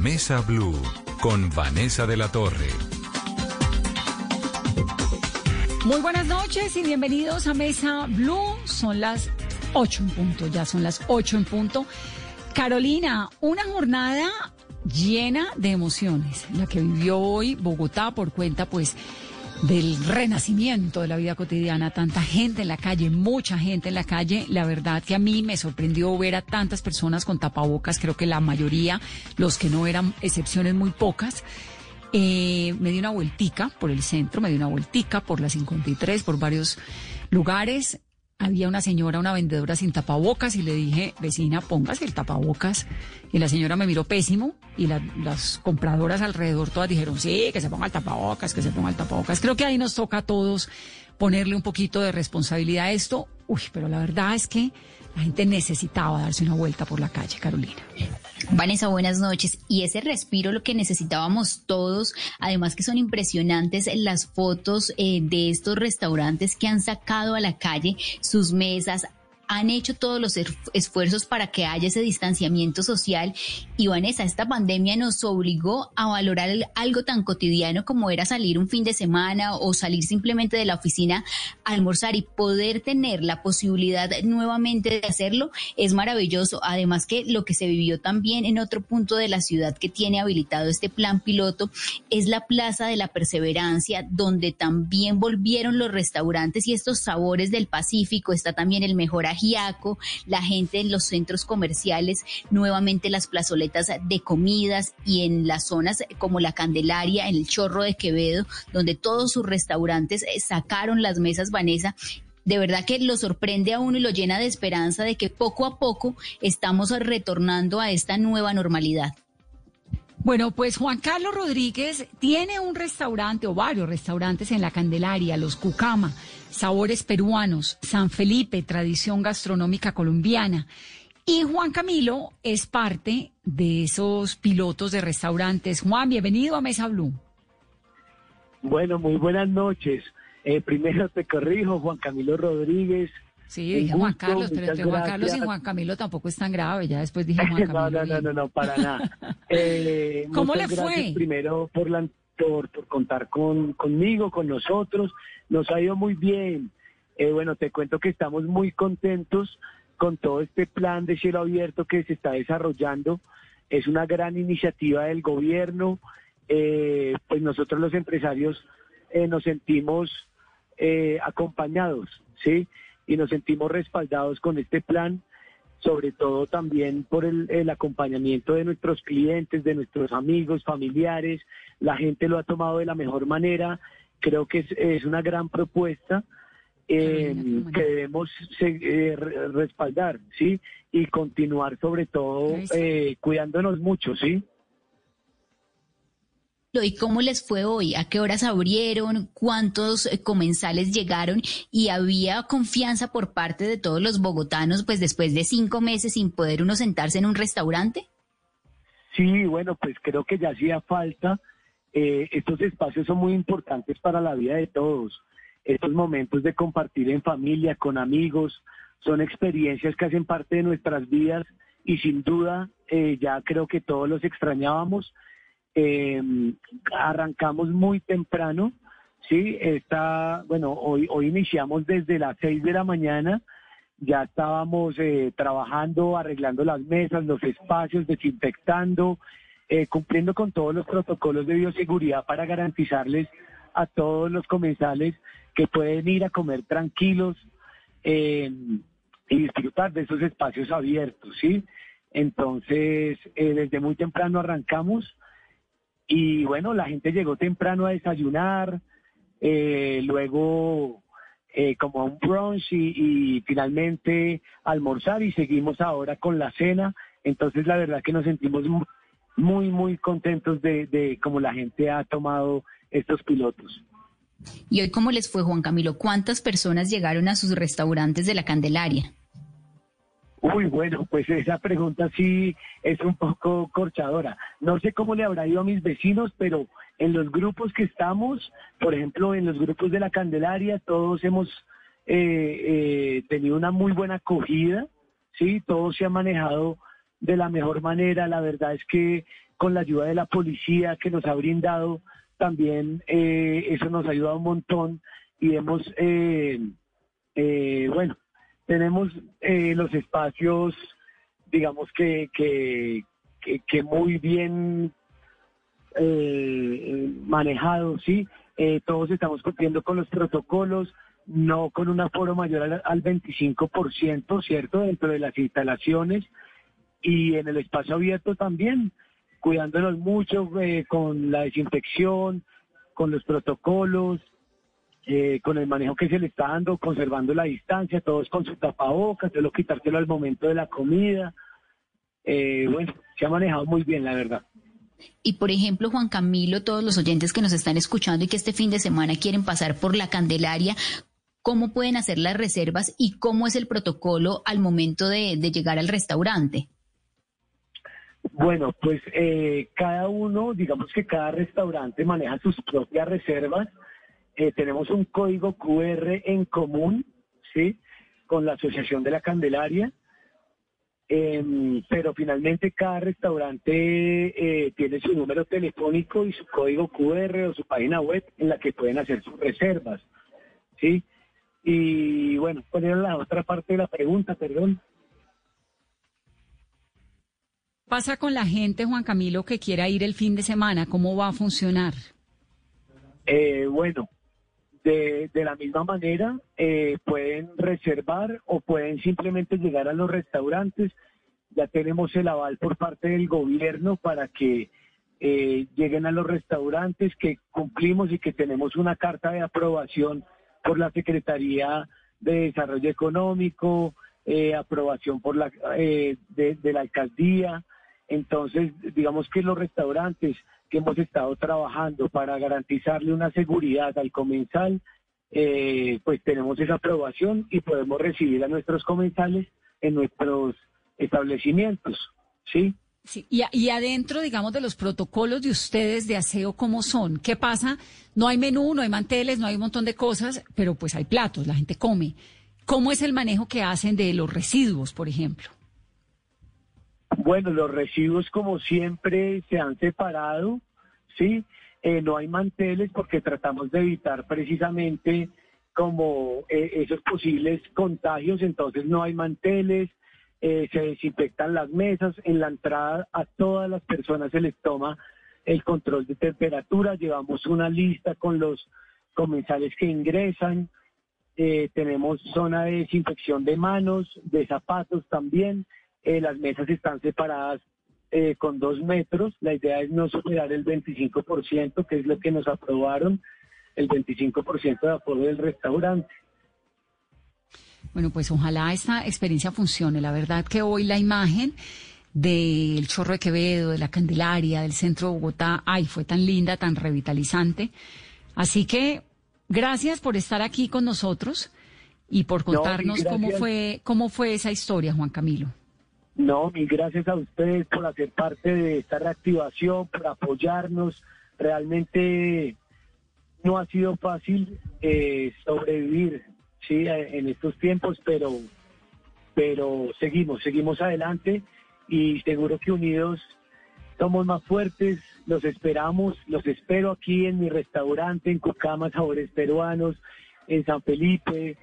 Mesa Blue con Vanessa de la Torre. Muy buenas noches y bienvenidos a Mesa Blue. Son las 8 en punto, ya son las 8 en punto. Carolina, una jornada llena de emociones, la que vivió hoy Bogotá por cuenta pues del renacimiento de la vida cotidiana, tanta gente en la calle, mucha gente en la calle. La verdad que a mí me sorprendió ver a tantas personas con tapabocas, creo que la mayoría, los que no eran excepciones muy pocas. Eh, me di una vueltica por el centro, me di una vueltica por la 53, por varios lugares había una señora, una vendedora sin tapabocas y le dije, vecina, póngase el tapabocas. Y la señora me miró pésimo y las compradoras alrededor todas dijeron, sí, que se ponga el tapabocas, que se ponga el tapabocas. Creo que ahí nos toca a todos ponerle un poquito de responsabilidad a esto. Uy, pero la verdad es que la gente necesitaba darse una vuelta por la calle, Carolina. Vanessa, buenas noches. Y ese respiro lo que necesitábamos todos, además que son impresionantes las fotos eh, de estos restaurantes que han sacado a la calle sus mesas, han hecho todos los esfuerzos para que haya ese distanciamiento social. Y Vanessa, esta pandemia nos obligó a valorar algo tan cotidiano como era salir un fin de semana o salir simplemente de la oficina a almorzar y poder tener la posibilidad nuevamente de hacerlo es maravilloso. Además que lo que se vivió también en otro punto de la ciudad que tiene habilitado este plan piloto es la Plaza de la Perseverancia, donde también volvieron los restaurantes y estos sabores del Pacífico. Está también el mejor la gente en los centros comerciales, nuevamente las plazoletas de comidas y en las zonas como la Candelaria, en el Chorro de Quevedo, donde todos sus restaurantes eh, sacaron las mesas, Vanessa, de verdad que lo sorprende a uno y lo llena de esperanza de que poco a poco estamos retornando a esta nueva normalidad. Bueno, pues Juan Carlos Rodríguez tiene un restaurante o varios restaurantes en la Candelaria, los Cucama, sabores peruanos, San Felipe, tradición gastronómica colombiana. Y Juan Camilo es parte de esos pilotos de restaurantes. Juan, bienvenido a Mesa Blue. Bueno, muy buenas noches. Eh, primero te corrijo, Juan Camilo Rodríguez, Sí, dije Juan Carlos, pero entre Juan Carlos y Juan Camilo tampoco es tan grave. Ya después dije Juan Camilo. no, no, no, no, para nada. Eh, ¿Cómo le fue? Primero por, la, por, contar con, conmigo, con nosotros. Nos ha ido muy bien. Eh, bueno, te cuento que estamos muy contentos con todo este plan de cielo abierto que se está desarrollando. Es una gran iniciativa del gobierno. Eh, pues nosotros los empresarios nos sentimos acompañados, ¿sí? Y nos sentimos respaldados con este plan, sobre todo también por el, acompañamiento de nuestros clientes, de nuestros amigos, familiares. La gente lo ha tomado de la mejor manera. Creo que es, una gran propuesta. Eh, que debemos eh, respaldar, ¿sí? Y continuar sobre todo eh, cuidándonos mucho, ¿sí? ¿Y cómo les fue hoy? ¿A qué horas abrieron? ¿Cuántos eh, comensales llegaron? ¿Y había confianza por parte de todos los bogotanos, pues después de cinco meses sin poder uno sentarse en un restaurante? Sí, bueno, pues creo que ya hacía falta. Eh, estos espacios son muy importantes para la vida de todos. Estos momentos de compartir en familia, con amigos, son experiencias que hacen parte de nuestras vidas y sin duda eh, ya creo que todos los extrañábamos eh, arrancamos muy temprano, sí, está, bueno, hoy, hoy iniciamos desde las 6 de la mañana, ya estábamos eh, trabajando, arreglando las mesas, los espacios, desinfectando, eh, cumpliendo con todos los protocolos de bioseguridad para garantizarles a todos los comensales que pueden ir a comer tranquilos eh, y disfrutar de esos espacios abiertos, ¿sí? Entonces, desde muy temprano arrancamos, y bueno, la gente llegó temprano a desayunar, eh, luego eh, como a un brunch y, finalmente almorzar y seguimos ahora con la cena. Entonces la verdad que nos sentimos muy, muy contentos de, de cómo la gente ha tomado estos pilotos. ¿Y hoy cómo les fue, Juan Camilo? ¿Cuántas personas llegaron a sus restaurantes de la Candelaria? Uy, bueno, pues esa pregunta sí es un poco corchadora. No sé cómo le habrá ido a mis vecinos, pero en los grupos que estamos, por ejemplo, en los grupos de la Candelaria, todos hemos eh, eh, tenido una muy buena acogida, ¿sí? Todo se ha manejado de la mejor manera. La verdad es que con la ayuda de la policía que nos ha brindado, también eh, eso nos ha ayudado un montón y hemos, eh, eh, bueno, tenemos los espacios, digamos que, que, que, muy bien manejados, ¿sí? todos estamos cumpliendo con los protocolos, no con un aforo mayor al, al 25%, ¿cierto? Dentro de las instalaciones y en el espacio abierto también, cuidándonos mucho eh, con la desinfección, con los protocolos, eh, con el manejo que se le está dando, conservando la distancia, todos con su tapabocas, solo quitárselo al momento de la comida. Eh, bueno, se ha manejado muy bien, la verdad. Y por ejemplo, Juan Camilo, todos los oyentes que nos están escuchando y que este fin de semana quieren pasar por la Candelaria, ¿cómo pueden hacer las reservas y cómo es el protocolo al momento de llegar al restaurante? Bueno, pues eh, cada uno, digamos que cada restaurante maneja sus propias reservas. Eh, tenemos un código QR en común, ¿sí? Con la Asociación de la Candelaria. Em, pero finalmente cada restaurante eh, tiene su número telefónico y su código QR o su página web en la que pueden hacer sus reservas, ¿sí? Y bueno, poner la otra parte de la pregunta, perdón. pasa con la gente, Juan Camilo, que quiera ir el fin de semana? ¿Cómo va a funcionar? Eh, bueno, de, la misma manera, eh, pueden reservar o pueden simplemente llegar a los restaurantes. Ya tenemos el aval por parte del gobierno para que eh, lleguen a los restaurantes, que cumplimos y que tenemos una carta de aprobación por la Secretaría de Desarrollo Económico, aprobación por la de, de la alcaldía, entonces, digamos que los restaurantes que hemos estado trabajando para garantizarle una seguridad al comensal, eh, pues tenemos esa aprobación y podemos recibir a nuestros comensales en nuestros establecimientos, ¿sí? Sí, y, y, adentro, digamos, de los protocolos de ustedes de aseo, ¿cómo son? ¿Qué pasa? No hay menú, no hay manteles, no hay un montón de cosas, pero pues hay platos, la gente come. ¿Cómo es el manejo que hacen de los residuos, por ejemplo? Bueno, los residuos como siempre se han separado, ¿sí? Eh, no hay manteles porque tratamos de evitar precisamente como eh, esos posibles contagios, entonces no hay manteles, eh, se desinfectan las mesas, en la entrada a todas las personas se les toma el control de temperatura, llevamos una lista con los comensales que ingresan, tenemos zona de desinfección de manos, de zapatos también, eh, las mesas están separadas eh, con dos metros. La idea es no superar el 25%, que es lo que nos aprobaron, el 25% de acuerdo del restaurante. Bueno, pues ojalá esta experiencia funcione. La verdad que hoy la imagen del Chorro de Quevedo, de la Candelaria, del centro de Bogotá, ay, fue tan linda, tan revitalizante. Así que gracias por estar aquí con nosotros y por contarnos cómo fue cómo fue esa historia, Juan Camilo. No, mil gracias a ustedes por hacer parte de esta reactivación, por apoyarnos. Realmente no ha sido fácil eh, sobrevivir sí en estos tiempos, pero pero seguimos, seguimos adelante y seguro que unidos somos más fuertes. Los esperamos, los espero aquí en mi restaurante en Cucama Sabores Peruanos, en San Felipe,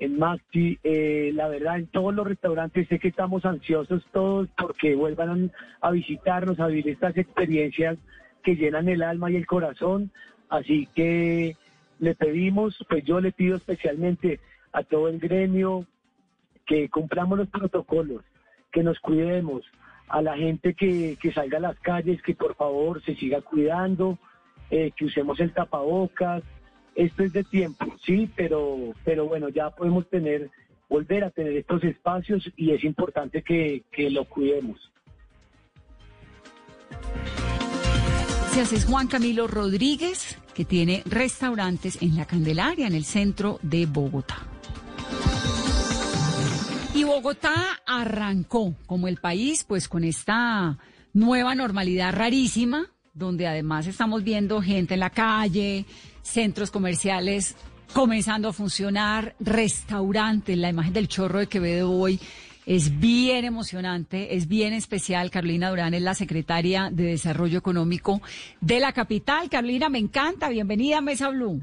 en Maxi, eh, la verdad, en todos los restaurantes sé que estamos ansiosos todos porque vuelvan a visitarnos, a vivir estas experiencias que llenan el alma y el corazón. Así que le pedimos, pues yo le pido especialmente a todo el gremio que cumplamos los protocolos, que nos cuidemos, a la gente que, que salga a las calles, que por favor se siga cuidando, eh, que usemos el tapabocas, esto es de tiempo, sí, pero, pero bueno, ya podemos tener, volver a tener estos espacios y es importante que, que lo cuidemos. Gracias, es Juan Camilo Rodríguez, que tiene restaurantes en la Candelaria, en el centro de Bogotá. Y Bogotá arrancó como el país, pues con esta nueva normalidad rarísima, donde además estamos viendo gente en la calle, centros comerciales comenzando a funcionar, restaurantes, la imagen del chorro de Quevedo hoy Es bien emocionante, es bien especial. Carolina Durán es la secretaria de Desarrollo Económico de la capital. Carolina, me encanta. Bienvenida a Mesa Blue.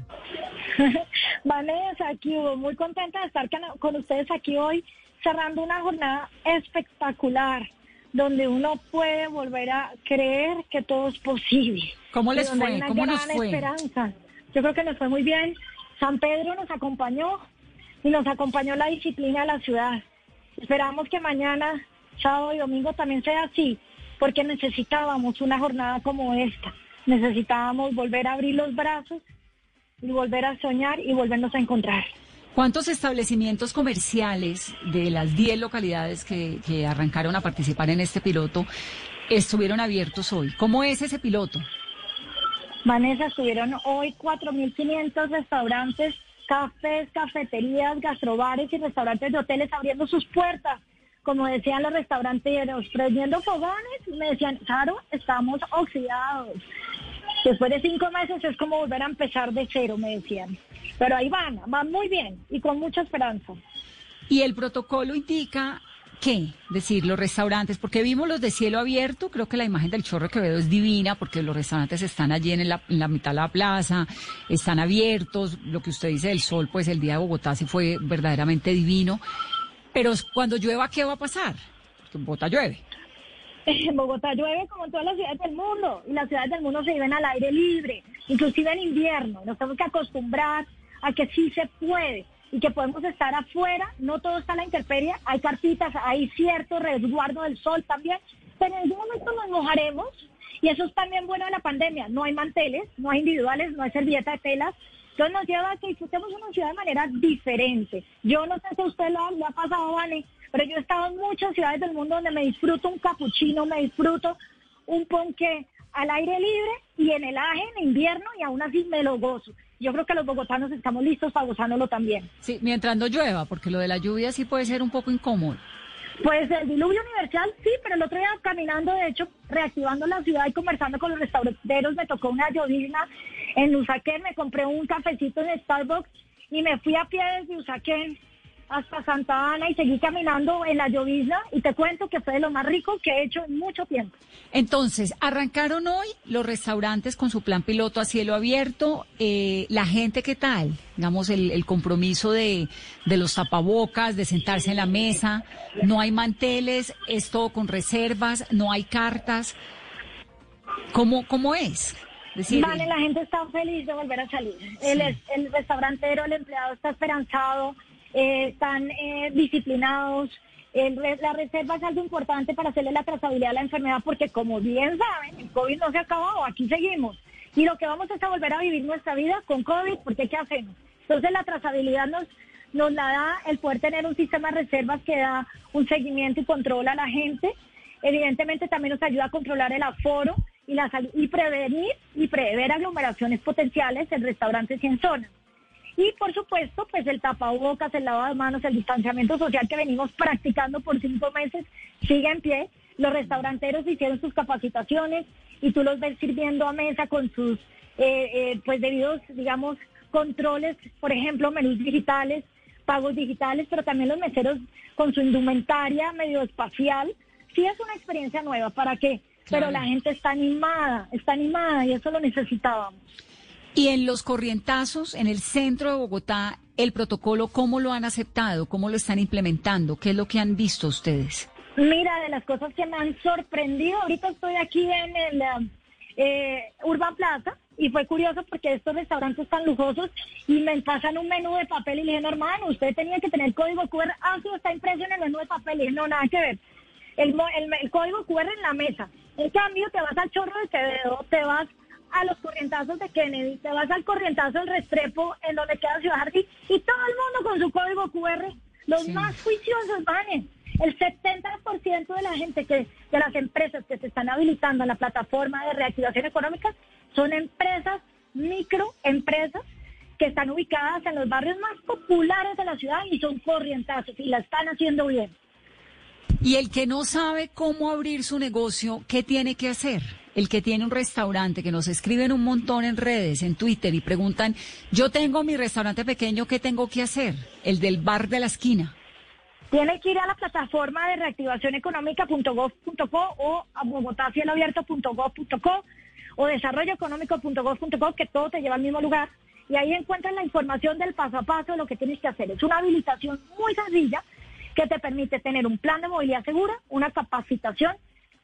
Vanessa, aquí muy contenta de estar con ustedes aquí hoy, cerrando una jornada espectacular donde uno puede volver a creer que todo es posible. ¿Cómo les fue? Hay una ¿Cómo gran nos fue? esperanza. Yo creo que nos fue muy bien. San Pedro nos acompañó y nos acompañó la disciplina de la ciudad. Esperamos que mañana, sábado y domingo también sea así, porque necesitábamos una jornada como esta. Necesitábamos volver a abrir los brazos y volver a soñar y volvernos a encontrar. ¿Cuántos establecimientos comerciales de las 10 localidades que, que, arrancaron a participar en este piloto estuvieron abiertos hoy? ¿Cómo es ese piloto? Vanessa, estuvieron hoy 4.500 restaurantes, cafés, cafeterías, gastrobares y restaurantes de hoteles abriendo sus puertas. Como decían los restauranteros, prendiendo fogones, me decían, claro, estamos oxidados. Después de cinco meses es como volver a empezar de cero, me decían. Pero ahí van, van muy bien y con mucha esperanza. Y el protocolo indica qué, decir, los restaurantes, porque vimos los de cielo abierto, creo que la imagen del Chorro Quevedo es divina, porque los restaurantes están allí en la, en la, mitad de la plaza, están abiertos, lo que usted dice del sol, pues el día de Bogotá sí fue verdaderamente divino, pero cuando llueva, ¿qué va a pasar? Porque en Bogotá llueve. En Bogotá llueve como en todas las ciudades del mundo, y las ciudades del mundo se viven al aire libre, inclusive en invierno, nos tenemos que acostumbrar a que sí se puede y que podemos estar afuera, no todo está a la intemperie, hay cartitas, hay cierto resguardo del sol también, pero en algún momento nos mojaremos y eso es también bueno de la pandemia, no hay manteles, no hay individuales, no hay servilleta de telas, entonces nos lleva a que disfrutemos una ciudad de manera diferente. Yo no sé si usted lo, lo ha pasado, Vane, pero yo he estado en muchas ciudades del mundo donde me disfruto un capuchino, me disfruto un ponque al aire libre y en el aje en invierno y aún así me lo gozo yo creo que los bogotanos estamos listos para gozándolo también. Sí, mientras no llueva, porque lo de la lluvia sí puede ser un poco incómodo. Pues el diluvio universal sí, pero el otro día caminando, de hecho, reactivando la ciudad y conversando con los restauranteros, me tocó una llovizna en Usaquén, me compré un cafecito en Starbucks y me fui a pie desde Usaquén hasta Santa Ana y seguí caminando en la llovizna y te cuento que fue de lo más rico que he hecho en mucho tiempo. Entonces, arrancaron hoy los restaurantes con su plan piloto a cielo abierto. Eh, la gente, ¿qué tal? Digamos, el, el compromiso de, de, los tapabocas, de sentarse en la mesa. No hay manteles, es todo con reservas, no hay cartas. ¿Cómo, cómo es? Decir, vale, la gente está feliz de volver a salir. Sí. El, el restaurantero, el empleado está esperanzado eh, están eh, disciplinados. El, la reserva es algo importante para hacerle la trazabilidad a la enfermedad porque como bien saben, el COVID no se ha acabado, aquí seguimos. Y lo que vamos es a volver a vivir nuestra vida con COVID porque ¿qué hacemos? Entonces la trazabilidad nos, nos la da el poder tener un sistema de reservas que da un seguimiento y control a la gente. Evidentemente también nos ayuda a controlar el aforo y, la, y prevenir y prever aglomeraciones potenciales en restaurantes y en zonas. Y por supuesto, pues el tapabocas, el lavado de manos, el distanciamiento social que venimos practicando por cinco meses sigue en pie. Los restauranteros hicieron sus capacitaciones y tú los ves sirviendo a mesa con sus, eh, eh, pues debidos, digamos, controles, por ejemplo, menús digitales, pagos digitales, pero también los meseros con su indumentaria medio espacial. Sí es una experiencia nueva, ¿para qué? Pero la gente está animada, está animada y eso lo necesitábamos. Y en los corrientazos, en el centro de Bogotá, el protocolo, ¿cómo lo han aceptado? ¿Cómo lo están implementando? ¿Qué es lo que han visto ustedes? Mira, de las cosas que me han sorprendido, ahorita estoy aquí en el eh, Urban Plaza y fue curioso porque estos restaurantes tan lujosos y me pasan un menú de papel y le dije, no, hermano, usted tenía que tener código QR, ah, sí, está impreso en el menú de papel, y dije, no, nada que ver. El, el, el código QR en la mesa. En cambio, te vas al chorro de Quevedo, te vas a los corrientazos de Kennedy, te vas al corrientazo del Restrepo, en donde queda Ciudad Jardín, y todo el mundo con su código QR, los sí. más juiciosos van. El 70% de la gente que, de las empresas que se están habilitando en la plataforma de reactivación económica son empresas, microempresas, que están ubicadas en los barrios más populares de la ciudad y son corrientazos y la están haciendo bien. Y el que no sabe cómo abrir su negocio, ¿qué tiene que hacer? El que tiene un restaurante, que nos escriben un montón en redes, en Twitter, y preguntan, yo tengo mi restaurante pequeño, ¿qué tengo que hacer? El del bar de la esquina. Tiene que ir a la plataforma de reactivación económica.gov.co o a bogotacieloabierto.gov.co o desarrolloeconómico.gov.co, que todo te lleva al mismo lugar. Y ahí encuentran la información del paso a paso de lo que tienes que hacer. Es una habilitación muy sencilla que te permite tener un plan de movilidad segura, una capacitación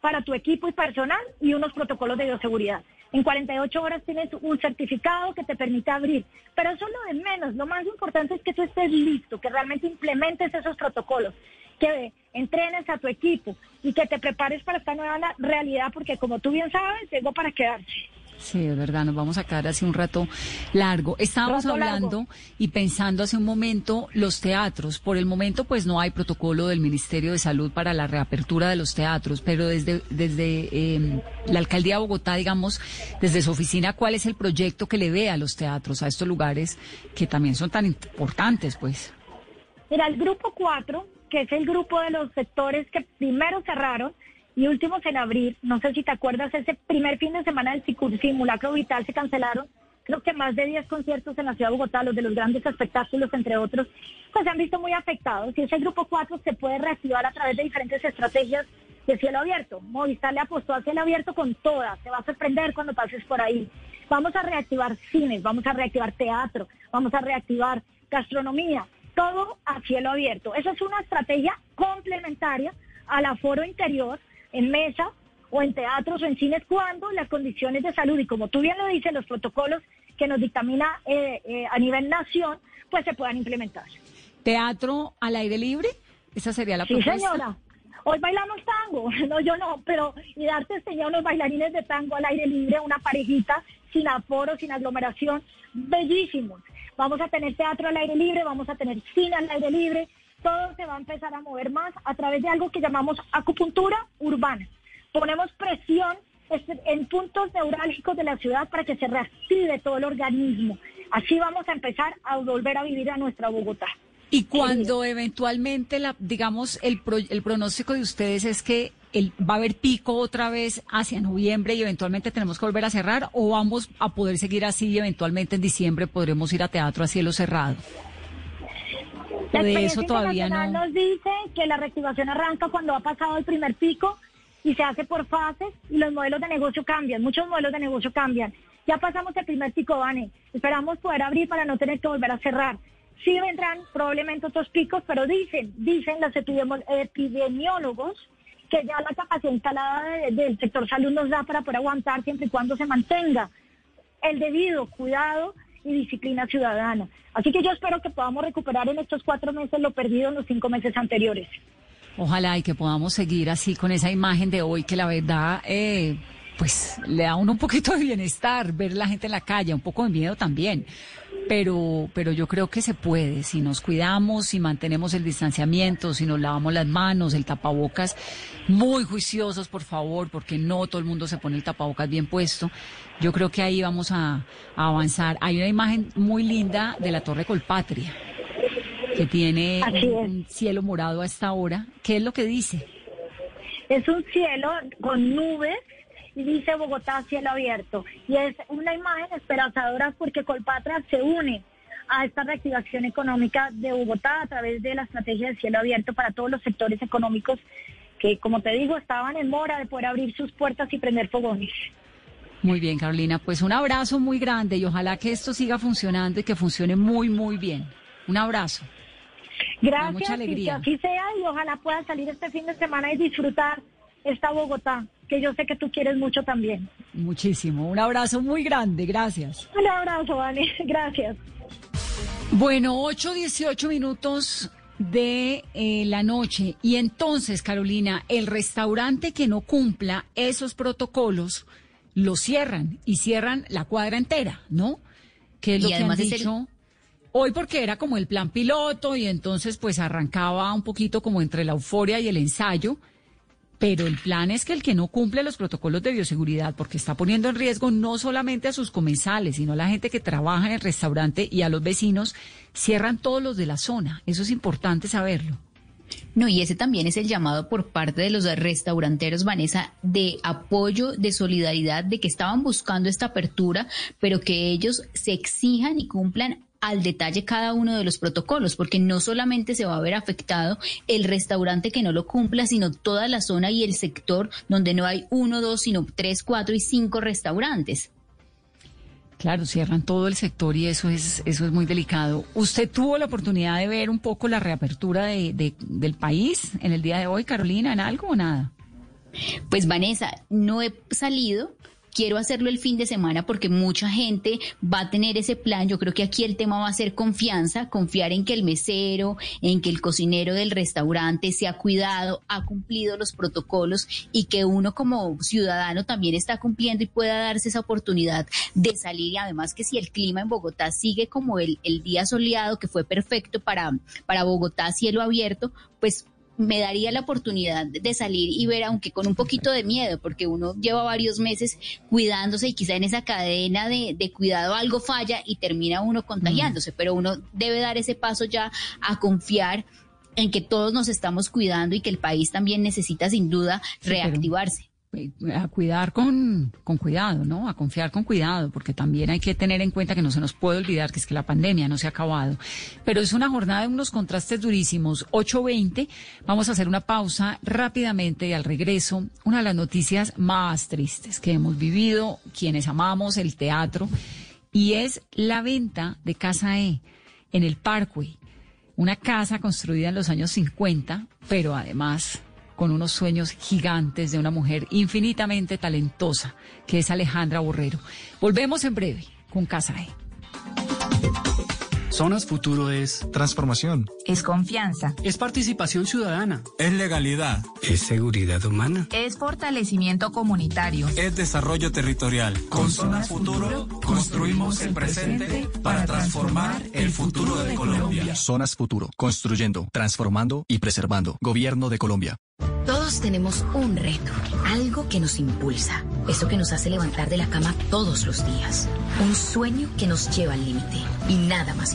para tu equipo y personal y unos protocolos de bioseguridad. En 48 horas tienes un certificado que te permite abrir, pero eso es lo de menos. Lo más importante es que tú estés listo, que realmente implementes esos protocolos, que entrenes a tu equipo y que te prepares para esta nueva realidad, porque como tú bien sabes, llegó para quedarse. Sí, es verdad, nos vamos a quedar así un rato largo. Estábamos hablando y pensando hace un momento los teatros. Por el momento, pues no hay protocolo del Ministerio de Salud para la reapertura de los teatros, pero desde, desde eh, la alcaldía de Bogotá, digamos, desde su oficina, ¿cuál es el proyecto que le ve a los teatros, a estos lugares que también son tan importantes, pues? Mira, el grupo 4, que es el grupo de los sectores que primero cerraron, y últimos en abril, no sé si te acuerdas, ese primer fin de semana del simulacro vital se cancelaron, creo que más de 10 conciertos en la ciudad de Bogotá, los de los grandes espectáculos, entre otros, pues se han visto muy afectados. Y ese grupo 4 se puede reactivar a través de diferentes estrategias de cielo abierto. Movistar le apostó a cielo abierto con todas, te va a sorprender cuando pases por ahí. Vamos a reactivar cines, vamos a reactivar teatro, vamos a reactivar gastronomía, todo a cielo abierto. Esa es una estrategia complementaria al aforo interior en mesa o en teatros o en cines cuando las condiciones de salud y como tú bien lo dices, los protocolos que nos dictamina eh, eh, a nivel nación, pues se puedan implementar. ¿Teatro al aire libre? Esa sería la propuesta. Sí, señora. Hoy bailamos tango, no, yo no, pero y darte tenía unos bailarines de tango al aire libre, una parejita, sin aforo, sin aglomeración, bellísimos. Vamos a tener teatro al aire libre, vamos a tener cine al aire libre, todo se va a empezar a mover más a través de algo que llamamos acupuntura urbana. Ponemos presión este, en puntos neurálgicos de la ciudad para que se reactive todo el organismo. Así vamos a empezar a volver a vivir a nuestra Bogotá. Y cuando eventualmente, la, digamos, el, el pronóstico de ustedes es que el, va a haber pico otra vez hacia noviembre y eventualmente tenemos que volver a cerrar o vamos a poder seguir así y eventualmente en diciembre podremos ir a teatro a cielo cerrado. La de eso todavía no. nos dice que la reactivación arranca cuando ha pasado el primer pico y se hace por fases y los modelos de negocio cambian, muchos modelos de negocio cambian. Ya pasamos el primer pico, Vane. Esperamos poder abrir para no tener que volver a cerrar. Sí vendrán probablemente otros picos, pero dicen, dicen los epidemiólogos que ya la capacidad instalada del sector salud nos da para poder aguantar siempre y cuando se mantenga el debido cuidado y disciplina ciudadana. Así que yo espero que podamos recuperar en estos cuatro meses lo perdido en los cinco meses anteriores. Ojalá y que podamos seguir así con esa imagen de hoy que la verdad, eh, pues le da a uno un poquito de bienestar ver la gente en la calle, un poco de miedo también pero, pero yo creo que se puede, si nos cuidamos, si mantenemos el distanciamiento, si nos lavamos las manos, el tapabocas, muy juiciosos, por favor, porque no todo el mundo se pone el tapabocas bien puesto. Yo creo que ahí vamos a, avanzar. Hay una imagen muy linda de la Torre Colpatria, que tiene un cielo morado a esta hora. ¿Qué es lo que dice? Es un cielo con nubes dice Bogotá cielo abierto. Y es una imagen esperanzadora porque Colpatra se une a esta reactivación económica de Bogotá a través de la estrategia de cielo abierto para todos los sectores económicos que, como te digo, estaban en mora de poder abrir sus puertas y prender fogones. Muy bien, Carolina. Pues un abrazo muy grande y ojalá que esto siga funcionando y que funcione muy, muy bien. Un abrazo. Gracias, mucha alegría. que así sea y ojalá pueda salir este fin de semana y disfrutar esta Bogotá que yo sé que tú quieres mucho también. Muchísimo. Un abrazo muy grande. Gracias. Un abrazo, Vane. Gracias. Bueno, 8, 18 minutos de eh, la noche. Y entonces, Carolina, el restaurante que no cumpla esos protocolos lo cierran y cierran la cuadra entera, ¿no? Que es lo que han dicho. Hoy porque era como el plan piloto y entonces pues arrancaba un poquito como entre la euforia y el ensayo pero el plan es que el que no cumple los protocolos de bioseguridad, porque está poniendo en riesgo no solamente a sus comensales, sino a la gente que trabaja en el restaurante y a los vecinos, cierran todos los de la zona. Eso es importante saberlo. No, y ese también es el llamado por parte de los restauranteros, Vanessa, de apoyo, de solidaridad, de que estaban buscando esta apertura, pero que ellos se exijan y cumplan al detalle cada uno de los protocolos, porque no solamente se va a ver afectado el restaurante que no lo cumpla, sino toda la zona y el sector donde no hay uno, dos, sino tres, cuatro y cinco restaurantes. Claro, cierran todo el sector y eso es, eso es muy delicado. ¿Usted tuvo la oportunidad de ver un poco la reapertura de, del país en el día de hoy, Carolina, en algo o nada? Pues Vanessa, no he salido, quiero hacerlo el fin de semana porque mucha gente va a tener ese plan. Yo creo que aquí el tema va a ser confianza, confiar en que el mesero, en que el cocinero del restaurante se ha cuidado, ha cumplido los protocolos y que uno como ciudadano también está cumpliendo y pueda darse esa oportunidad de salir. Y además que si el clima en Bogotá sigue como el, el día soleado, que fue perfecto para, para Bogotá, cielo abierto, pues me daría la oportunidad de salir y ver, aunque con un poquito de miedo, porque uno lleva varios meses cuidándose y quizá en esa cadena de, cuidado algo falla y termina uno contagiándose, mm. pero uno debe dar ese paso ya a confiar en que todos nos estamos cuidando y que el país también necesita sin duda reactivarse. Eh, a cuidar con, con cuidado, ¿no? A confiar con cuidado, porque también hay que tener en cuenta que no se nos puede olvidar que es que la pandemia no se ha acabado. Pero es una jornada de unos contrastes durísimos. 8.20, vamos a hacer una pausa rápidamente y al regreso, una de las noticias más tristes que hemos vivido quienes amamos el teatro, y es la venta de Casa E en el Parkway. Una casa construida en los años 50, pero además con unos sueños gigantes de una mujer infinitamente talentosa, que es Alejandra Borrero. Volvemos en breve con Casa E. Zonas Futuro es transformación. Es confianza. Es participación ciudadana. Es legalidad. Es seguridad humana. Es fortalecimiento comunitario. Es desarrollo territorial. Con Zonas Futuro construimos el presente para transformar el futuro de Colombia. Zonas Futuro, construyendo, transformando y preservando. Gobierno de Colombia. Todos tenemos un reto, algo que nos impulsa, eso que nos hace levantar de la cama todos los días, un sueño que nos lleva al límite y nada más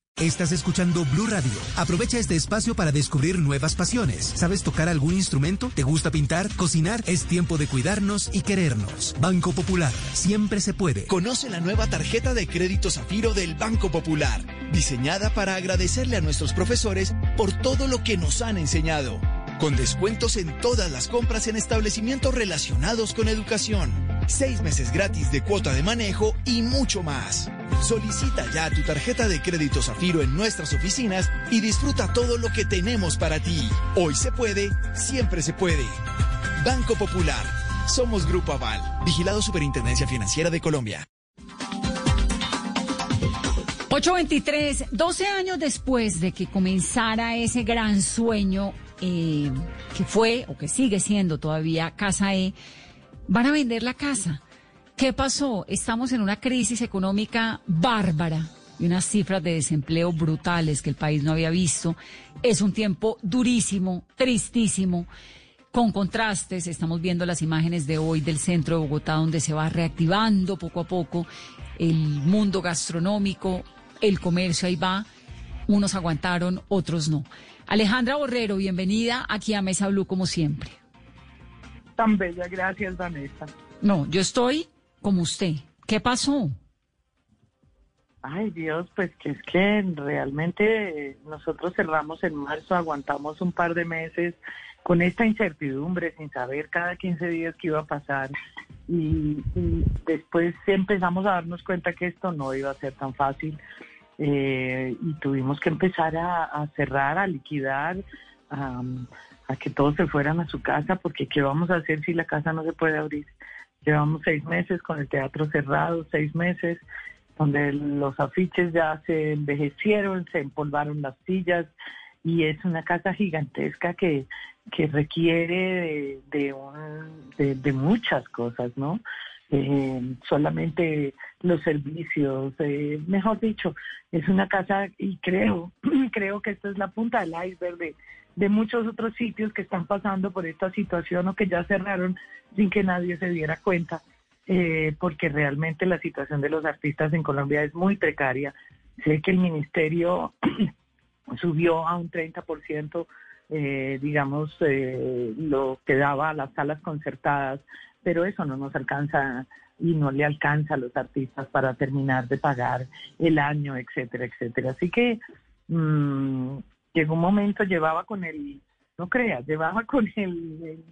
Estás escuchando Blue Radio. Aprovecha este espacio para descubrir nuevas pasiones. ¿Sabes tocar algún instrumento? ¿Te gusta pintar? ¿Cocinar? Es tiempo de cuidarnos y querernos. Banco Popular. Siempre se puede. Conoce la nueva tarjeta de crédito Zafiro del Banco Popular. Diseñada para agradecerle a nuestros profesores por todo lo que nos han enseñado. Con descuentos en todas las compras en establecimientos relacionados con educación seis meses gratis de cuota de manejo y mucho más. Solicita ya tu tarjeta de crédito Zafiro en nuestras oficinas y disfruta todo lo que tenemos para ti. Hoy se puede, siempre se puede. Banco Popular. Somos Grupo Aval, vigilado Superintendencia Financiera de Colombia. 823, 12 años después de que comenzara ese gran sueño eh, que fue o que sigue siendo todavía Casa E, van a vender la casa. ¿Qué pasó? Estamos en una crisis económica bárbara y unas cifras de desempleo brutales que el país no había visto. Es un tiempo durísimo, tristísimo, con contrastes. Estamos viendo las imágenes de hoy del centro de Bogotá donde se va reactivando poco a poco el mundo gastronómico, el comercio ahí va. Unos aguantaron, otros no. Alejandra Borrero, bienvenida aquí a Mesa Blue como siempre tan bella. Gracias, Vanessa. No, yo estoy como usted. ¿Qué pasó? Ay, Dios, pues que es que realmente nosotros cerramos en marzo, aguantamos un par de meses con esta incertidumbre, sin saber cada 15 días qué iba a pasar. Y, después empezamos a darnos cuenta que esto no iba a ser tan fácil. Eh, y tuvimos que empezar a, cerrar, a liquidar, que todos se fueran a su casa, porque ¿qué vamos a hacer si la casa no se puede abrir? Llevamos seis meses con el teatro cerrado, seis meses, donde los afiches ya se envejecieron, se empolvaron las sillas, y es una casa gigantesca que, que requiere de, de, de, muchas cosas, ¿no? Eh, solamente los servicios, eh, mejor dicho, es una casa y creo, creo que esta es la punta del iceberg de muchos otros sitios que están pasando por esta situación o que ya cerraron sin que nadie se diera cuenta, eh, porque realmente la situación de los artistas en Colombia es muy precaria. Sé que el ministerio subió a un 30%, eh, digamos, eh, lo que daba a las salas concertadas, pero eso no nos alcanza y no le alcanza a los artistas para terminar de pagar el año, etcétera, etcétera. Así que mmm, llegó un momento, llevaba con el, no creas, llevaba con el,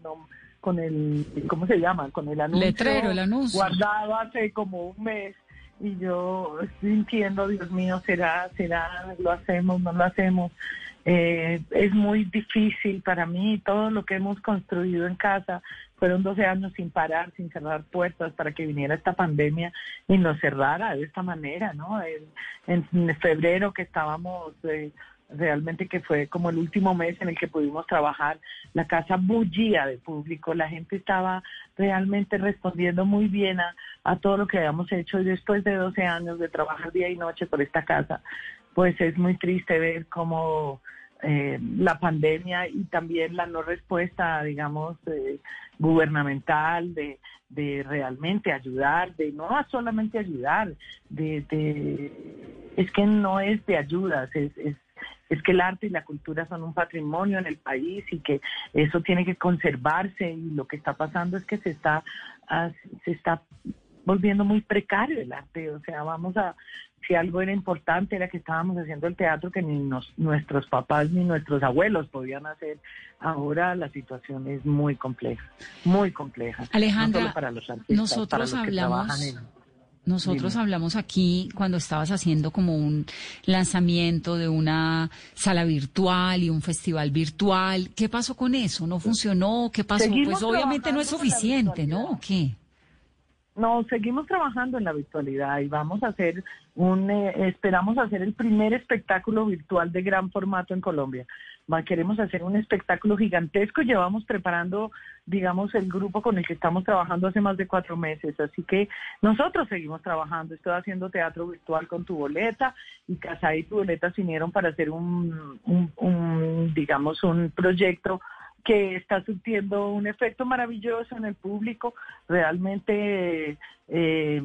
con el, ¿cómo se llama? Con el anuncio. Letrero, el anuncio. Guardado hace como un mes y yo sintiendo, Dios mío, será, será, lo hacemos, no lo hacemos. Eh, es muy difícil para mí todo lo que hemos construido en casa. Fueron 12 años sin parar, sin cerrar puertas para que viniera esta pandemia y nos cerrara de esta manera, ¿no? En, en febrero que estábamos eh, realmente que fue como el último mes en el que pudimos trabajar, la casa bullía de público, la gente estaba realmente respondiendo muy bien a, todo lo que habíamos hecho. Y después de 12 años de trabajar día y noche por esta casa, pues es muy triste ver cómo eh, la pandemia y también la no respuesta, digamos, gubernamental de, de realmente ayudar, de no solamente ayudar, de, de es que no es de ayudas, es, es es que el arte y la cultura son un patrimonio en el país y que eso tiene que conservarse y lo que está pasando es que se está ah, se está volviendo muy precario el arte, o sea, vamos a si algo era importante era que estábamos haciendo el teatro que ni nuestros papás ni nuestros abuelos podían hacer. Ahora la situación es muy compleja, muy compleja. Alejandra, para los artistas, nosotros para los hablamos... Que en, nosotros hablamos aquí cuando estabas haciendo como un lanzamiento de una sala virtual y un festival virtual. ¿Qué pasó con eso? ¿No funcionó? ¿Qué pasó? Seguimos Pues obviamente no es suficiente, ¿no? ¿O ¿Qué? No, seguimos trabajando en la virtualidad y vamos a hacer un, eh, esperamos hacer el primer espectáculo virtual de gran formato en Colombia. Queremos hacer un espectáculo gigantesco. Llevamos preparando, digamos, el grupo con el que estamos trabajando hace más de cuatro meses. Así que nosotros seguimos trabajando. Estoy haciendo teatro virtual con tu boleta y Casa y tu boleta se unieron para hacer un digamos, un proyecto que está surtiendo un efecto maravilloso en el público. Realmente eh,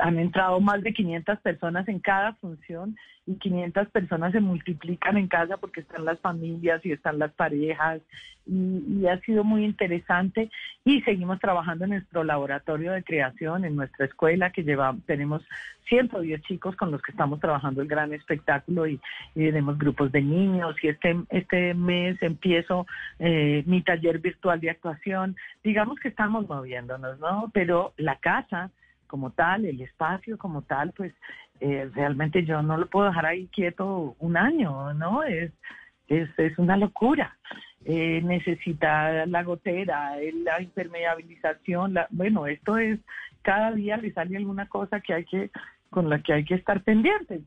han entrado más de 500 personas en cada función y 500 personas se multiplican en casa porque están las familias y están las parejas y, ha sido muy interesante y seguimos trabajando en nuestro laboratorio de creación, en nuestra escuela que lleva, tenemos 110 chicos con los que estamos trabajando el gran espectáculo y, tenemos grupos de niños y este, este mes empiezo eh, mi taller virtual de actuación. Digamos que estamos moviéndonos, ¿no? Pero la casa como tal, el espacio como tal, pues eh, realmente yo no lo puedo dejar ahí quieto un año, ¿no? Es, es, es una locura. Eh, necesita la gotera, la impermeabilización, la, bueno, esto es, cada día le sale alguna cosa que hay que, con la que hay que estar pendientes.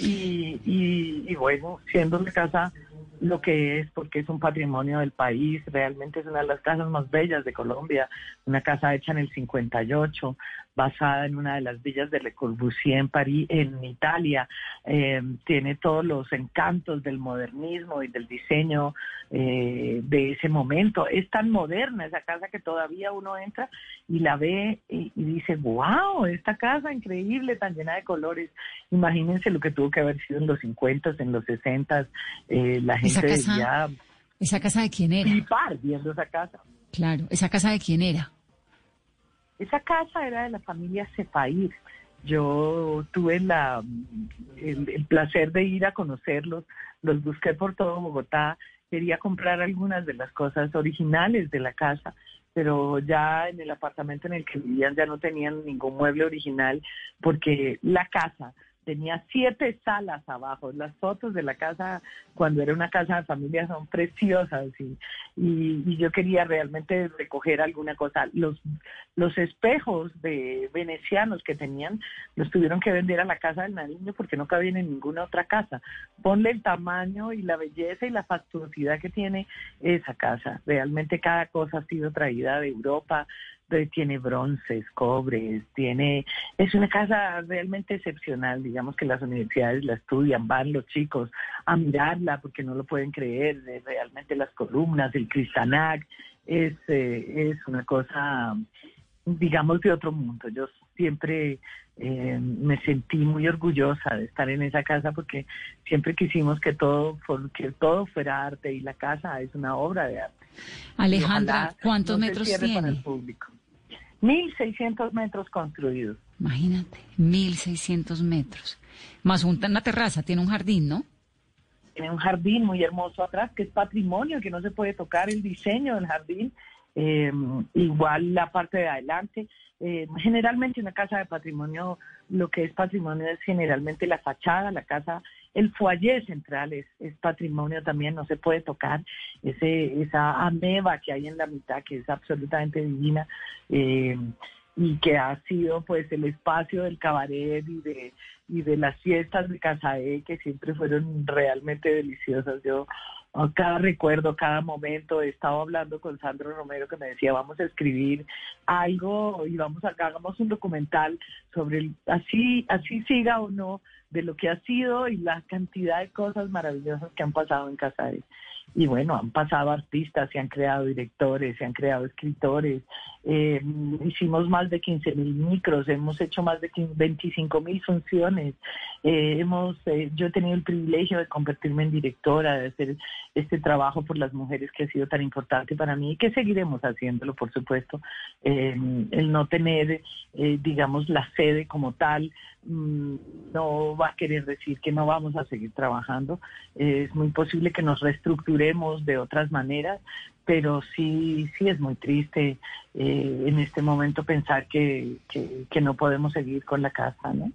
Y, y, y bueno, siendo la casa lo que es, porque es un patrimonio del país, realmente es una de las casas más bellas de Colombia, una casa hecha en el 58, basada en una de las villas de Le Corbusier en París, en Italia. Eh, tiene todos los encantos del modernismo y del diseño eh, de ese momento. Es tan moderna esa casa que todavía uno entra y la ve y, dice, wow, esta casa increíble, tan llena de colores. Imagínense lo que tuvo que haber sido en los 50, en los 60, eh, la gente ¿Esa casa, ¿Esa casa de quién era? viendo esa casa. Claro, ¿esa casa de quién era? Esa casa era de la familia Cefair. Yo tuve el, placer de ir a conocerlos, los busqué por todo Bogotá, quería comprar algunas de las cosas originales de la casa, pero ya en el apartamento en el que vivían ya no tenían ningún mueble original porque la casa tenía siete salas abajo. Las fotos de la casa, cuando era una casa de familia, son preciosas y, y, yo quería realmente recoger alguna cosa. Los, los espejos de venecianos que tenían los tuvieron que vender a la casa del Nariño porque no cabían en ninguna otra casa. Ponle el tamaño y la belleza y la fastuosidad que tiene esa casa. Realmente cada cosa ha sido traída de Europa, tiene bronces, cobres, tiene, es una casa realmente excepcional, digamos que las universidades la estudian, van los chicos a mirarla porque no lo pueden creer, realmente las columnas, el cristanac, es, eh, es una cosa, digamos, de otro mundo. Yo siempre eh, me sentí muy orgullosa de estar en esa casa porque siempre quisimos que todo, que todo fuera arte y la casa es una obra de arte. Alejandra, ¿cuántos metros tiene? el público. 1.600 metros construidos. Imagínate, 1.600 metros. Más una terraza, tiene un jardín, ¿no? Tiene un jardín muy hermoso atrás, que es patrimonio, que no se puede tocar el diseño del jardín. Eh, igual la parte de adelante. Eh, generalmente una casa de patrimonio, lo que es patrimonio es generalmente la fachada, la casa, el foyer central es, es patrimonio también, no se puede tocar ese, esa ameba que hay en la mitad, que es absolutamente divina. Eh, y que ha sido pues el espacio del cabaret y de y de las fiestas de Casaé que siempre fueron realmente deliciosas. Yo cada recuerdo, cada momento, he estado hablando con Sandro Romero que me decía, vamos a escribir algo y vamos a hagamos un documental sobre el, así, así siga o no, de lo que ha sido y la cantidad de cosas maravillosas que han pasado en Casares. Y bueno, han pasado artistas, se han creado directores, se han creado escritores, eh, hicimos más de 15 mil micros, hemos hecho más de 25 mil funciones, eh, hemos, eh, yo he tenido el privilegio de convertirme en directora, de hacer este trabajo por las mujeres que ha sido tan importante para mí y que seguiremos haciéndolo, por supuesto. el no tener, digamos, la sede como tal mm, no va a querer decir que no vamos a seguir trabajando. es muy posible que nos reestructuremos de otras maneras, pero sí, sí es muy triste eh, en este momento pensar que, que, no podemos seguir con la casa, ¿no?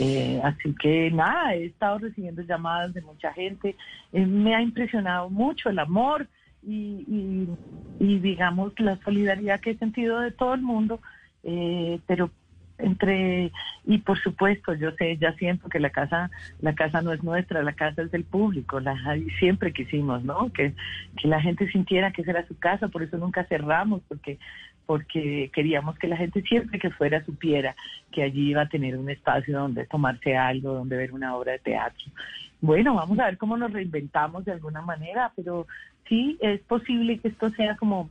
Eh, así que nada, he estado recibiendo llamadas de mucha gente, eh, me ha impresionado mucho el amor y, y, y, digamos la solidaridad que he sentido de todo el mundo, pero entre y por supuesto yo sé ya siento que la casa la casa no es nuestra la casa es del público la siempre quisimos no que, que la gente sintiera que esa era su casa por eso nunca cerramos porque porque queríamos que la gente siempre que fuera supiera que allí iba a tener un espacio donde tomarse algo donde ver una obra de teatro. Bueno vamos a ver cómo nos reinventamos de alguna manera pero sí es posible que esto sea como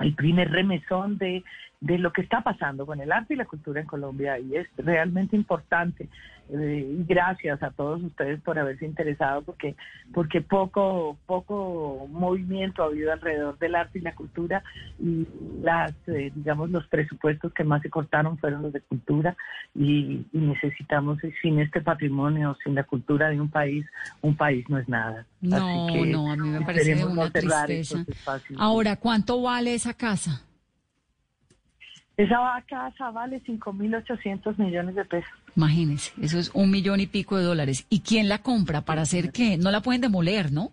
el primer remesón de de lo que está pasando con el arte y la cultura en Colombia y es realmente importante. Eh, y gracias a todos ustedes por haberse interesado porque porque poco poco movimiento ha habido alrededor del arte y la cultura y las eh, digamos los presupuestos que más se cortaron fueron los de cultura y, necesitamos sin este patrimonio sin la cultura de un país un país no es nada. No no a mí me parece una tristeza. ahora cuánto vale esa casa esa casa vale 5.800 millones de pesos. Imagínese, eso es un millón y pico de dólares. ¿Y quién la compra? ¿Para hacer qué? No la pueden demoler, ¿no?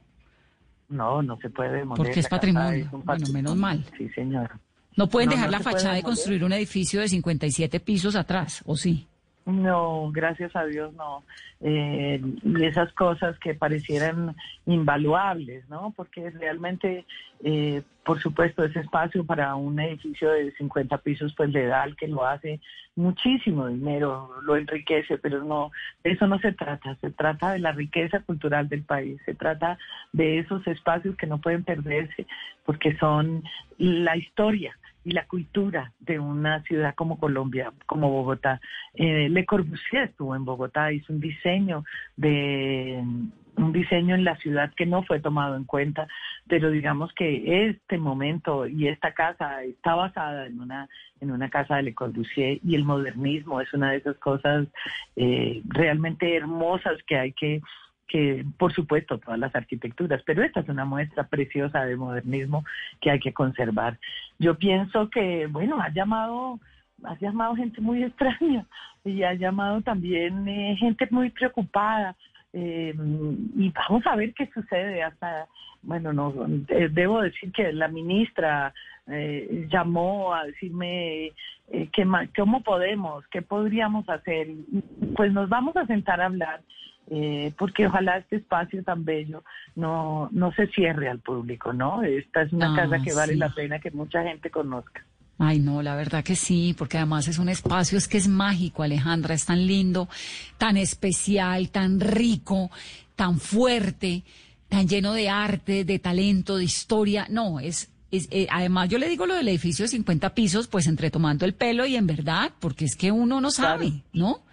No, no se puede demoler. Porque es patrimonio. Bueno, menos mal. Sí, señor. No pueden dejar la fachada y construir un edificio de 57 pisos atrás, ¿o sí? No, gracias a Dios no. Eh, y esas cosas que parecieran invaluables, ¿no? Porque realmente, eh, por supuesto, ese espacio para un edificio de 50 pisos, pues le da al que lo hace muchísimo dinero, lo enriquece, pero no, eso no se trata, se trata de la riqueza cultural del país, se trata de esos espacios que no pueden perderse porque son la historia y la cultura de una ciudad como Colombia, como Bogotá. Eh, Le Corbusier estuvo en Bogotá, hizo un diseño de un diseño en la ciudad que no fue tomado en cuenta, pero digamos que este momento y esta casa está basada en una en una casa de Le Corbusier y el modernismo es una de esas cosas eh, realmente hermosas que hay que que por supuesto todas las arquitecturas, pero esta es una muestra preciosa de modernismo que hay que conservar. Yo pienso que, bueno, ha llamado, ha llamado gente muy extraña y ha llamado también eh, gente muy preocupada. Eh, y vamos a ver qué sucede hasta, bueno, no eh, debo decir que la ministra llamó a decirme que, cómo podemos, qué podríamos hacer. Pues nos vamos a sentar a hablar eh, porque ojalá este espacio tan bello no, no se cierre al público, ¿no? Esta es una casa que vale la pena que mucha gente conozca. Ay, no, la verdad que sí, porque además es un espacio, es que es mágico, Alejandra, es tan lindo, tan especial, tan rico, tan fuerte, tan lleno de arte, de talento, de historia. No, es, es eh, además yo le digo lo del edificio de 50 pisos, pues entre tomando el pelo y en verdad, porque es que uno no sabe, ¿no?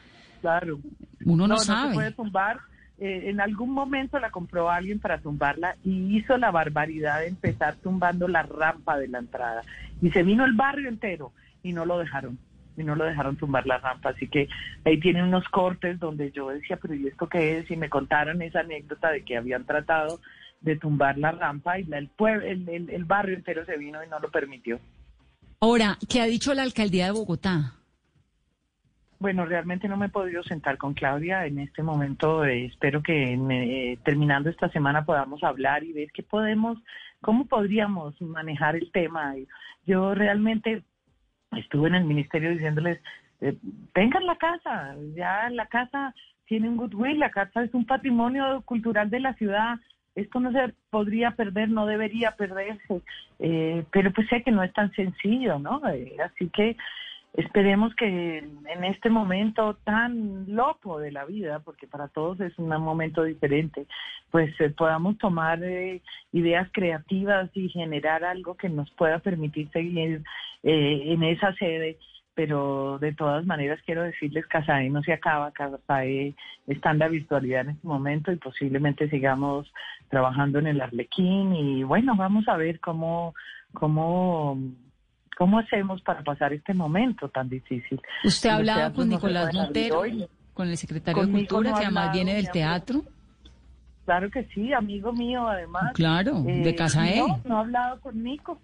Claro. Uno no, no sabe. se puede tumbar. Eh, en algún momento la compró alguien para tumbarla y hizo la barbaridad de empezar tumbando la rampa de la entrada. Y se vino el barrio entero y no lo dejaron. Y no lo dejaron tumbar la rampa. Así que ahí tiene unos cortes donde yo decía, pero ¿y esto qué es? Y me contaron esa anécdota de que habían tratado de tumbar la rampa y el, pueblo, el, el, el barrio entero se vino y no lo permitió. Ahora, ¿qué ha dicho la alcaldía de Bogotá? Bueno, realmente no me he podido sentar con Claudia en este momento. Eh, espero que me, eh, terminando esta semana podamos hablar y ver qué podemos, cómo podríamos manejar el tema. Yo realmente estuve en el ministerio diciéndoles, eh, tengan la casa, ya la casa tiene un goodwill, la casa es un patrimonio cultural de la ciudad. Esto no se podría perder, no debería perderse, eh, pero pues sé que no es tan sencillo, ¿no? Eh, así que esperemos que en este momento tan loco de la vida, porque para todos es un momento diferente, pues eh, podamos tomar eh, ideas creativas y generar algo que nos pueda permitir seguir eh, en esa sede. Pero de todas maneras quiero decirles, Casae no se acaba, Casae está en la virtualidad en este momento y posiblemente sigamos trabajando en el Arlequín y bueno, vamos a ver cómo, cómo ¿Cómo hacemos para pasar este momento tan difícil? ¿Usted ha hablado con Nicolás Montero, con el secretario de Cultura, que además viene del teatro? Claro que sí, amigo mío, además. Claro, de Eh, casa él. No, no he hablado con Nico.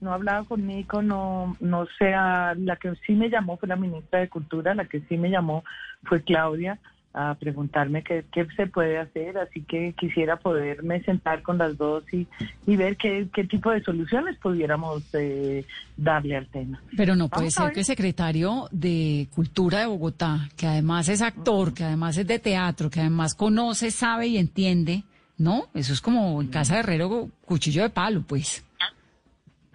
No he hablado con Nico, no, no sea, la que sí me llamó fue la ministra de Cultura, la que sí me llamó fue Claudia a preguntarme qué, qué se puede hacer, así que quisiera poderme sentar con las dos y, y ver qué, qué tipo de soluciones pudiéramos eh, darle al tema. Pero no puede Vamos ser que el secretario de Cultura de Bogotá, que además es actor, que además es de teatro, que además conoce, sabe y entiende, ¿no? Eso es como en casa de herrero, cuchillo de palo, pues.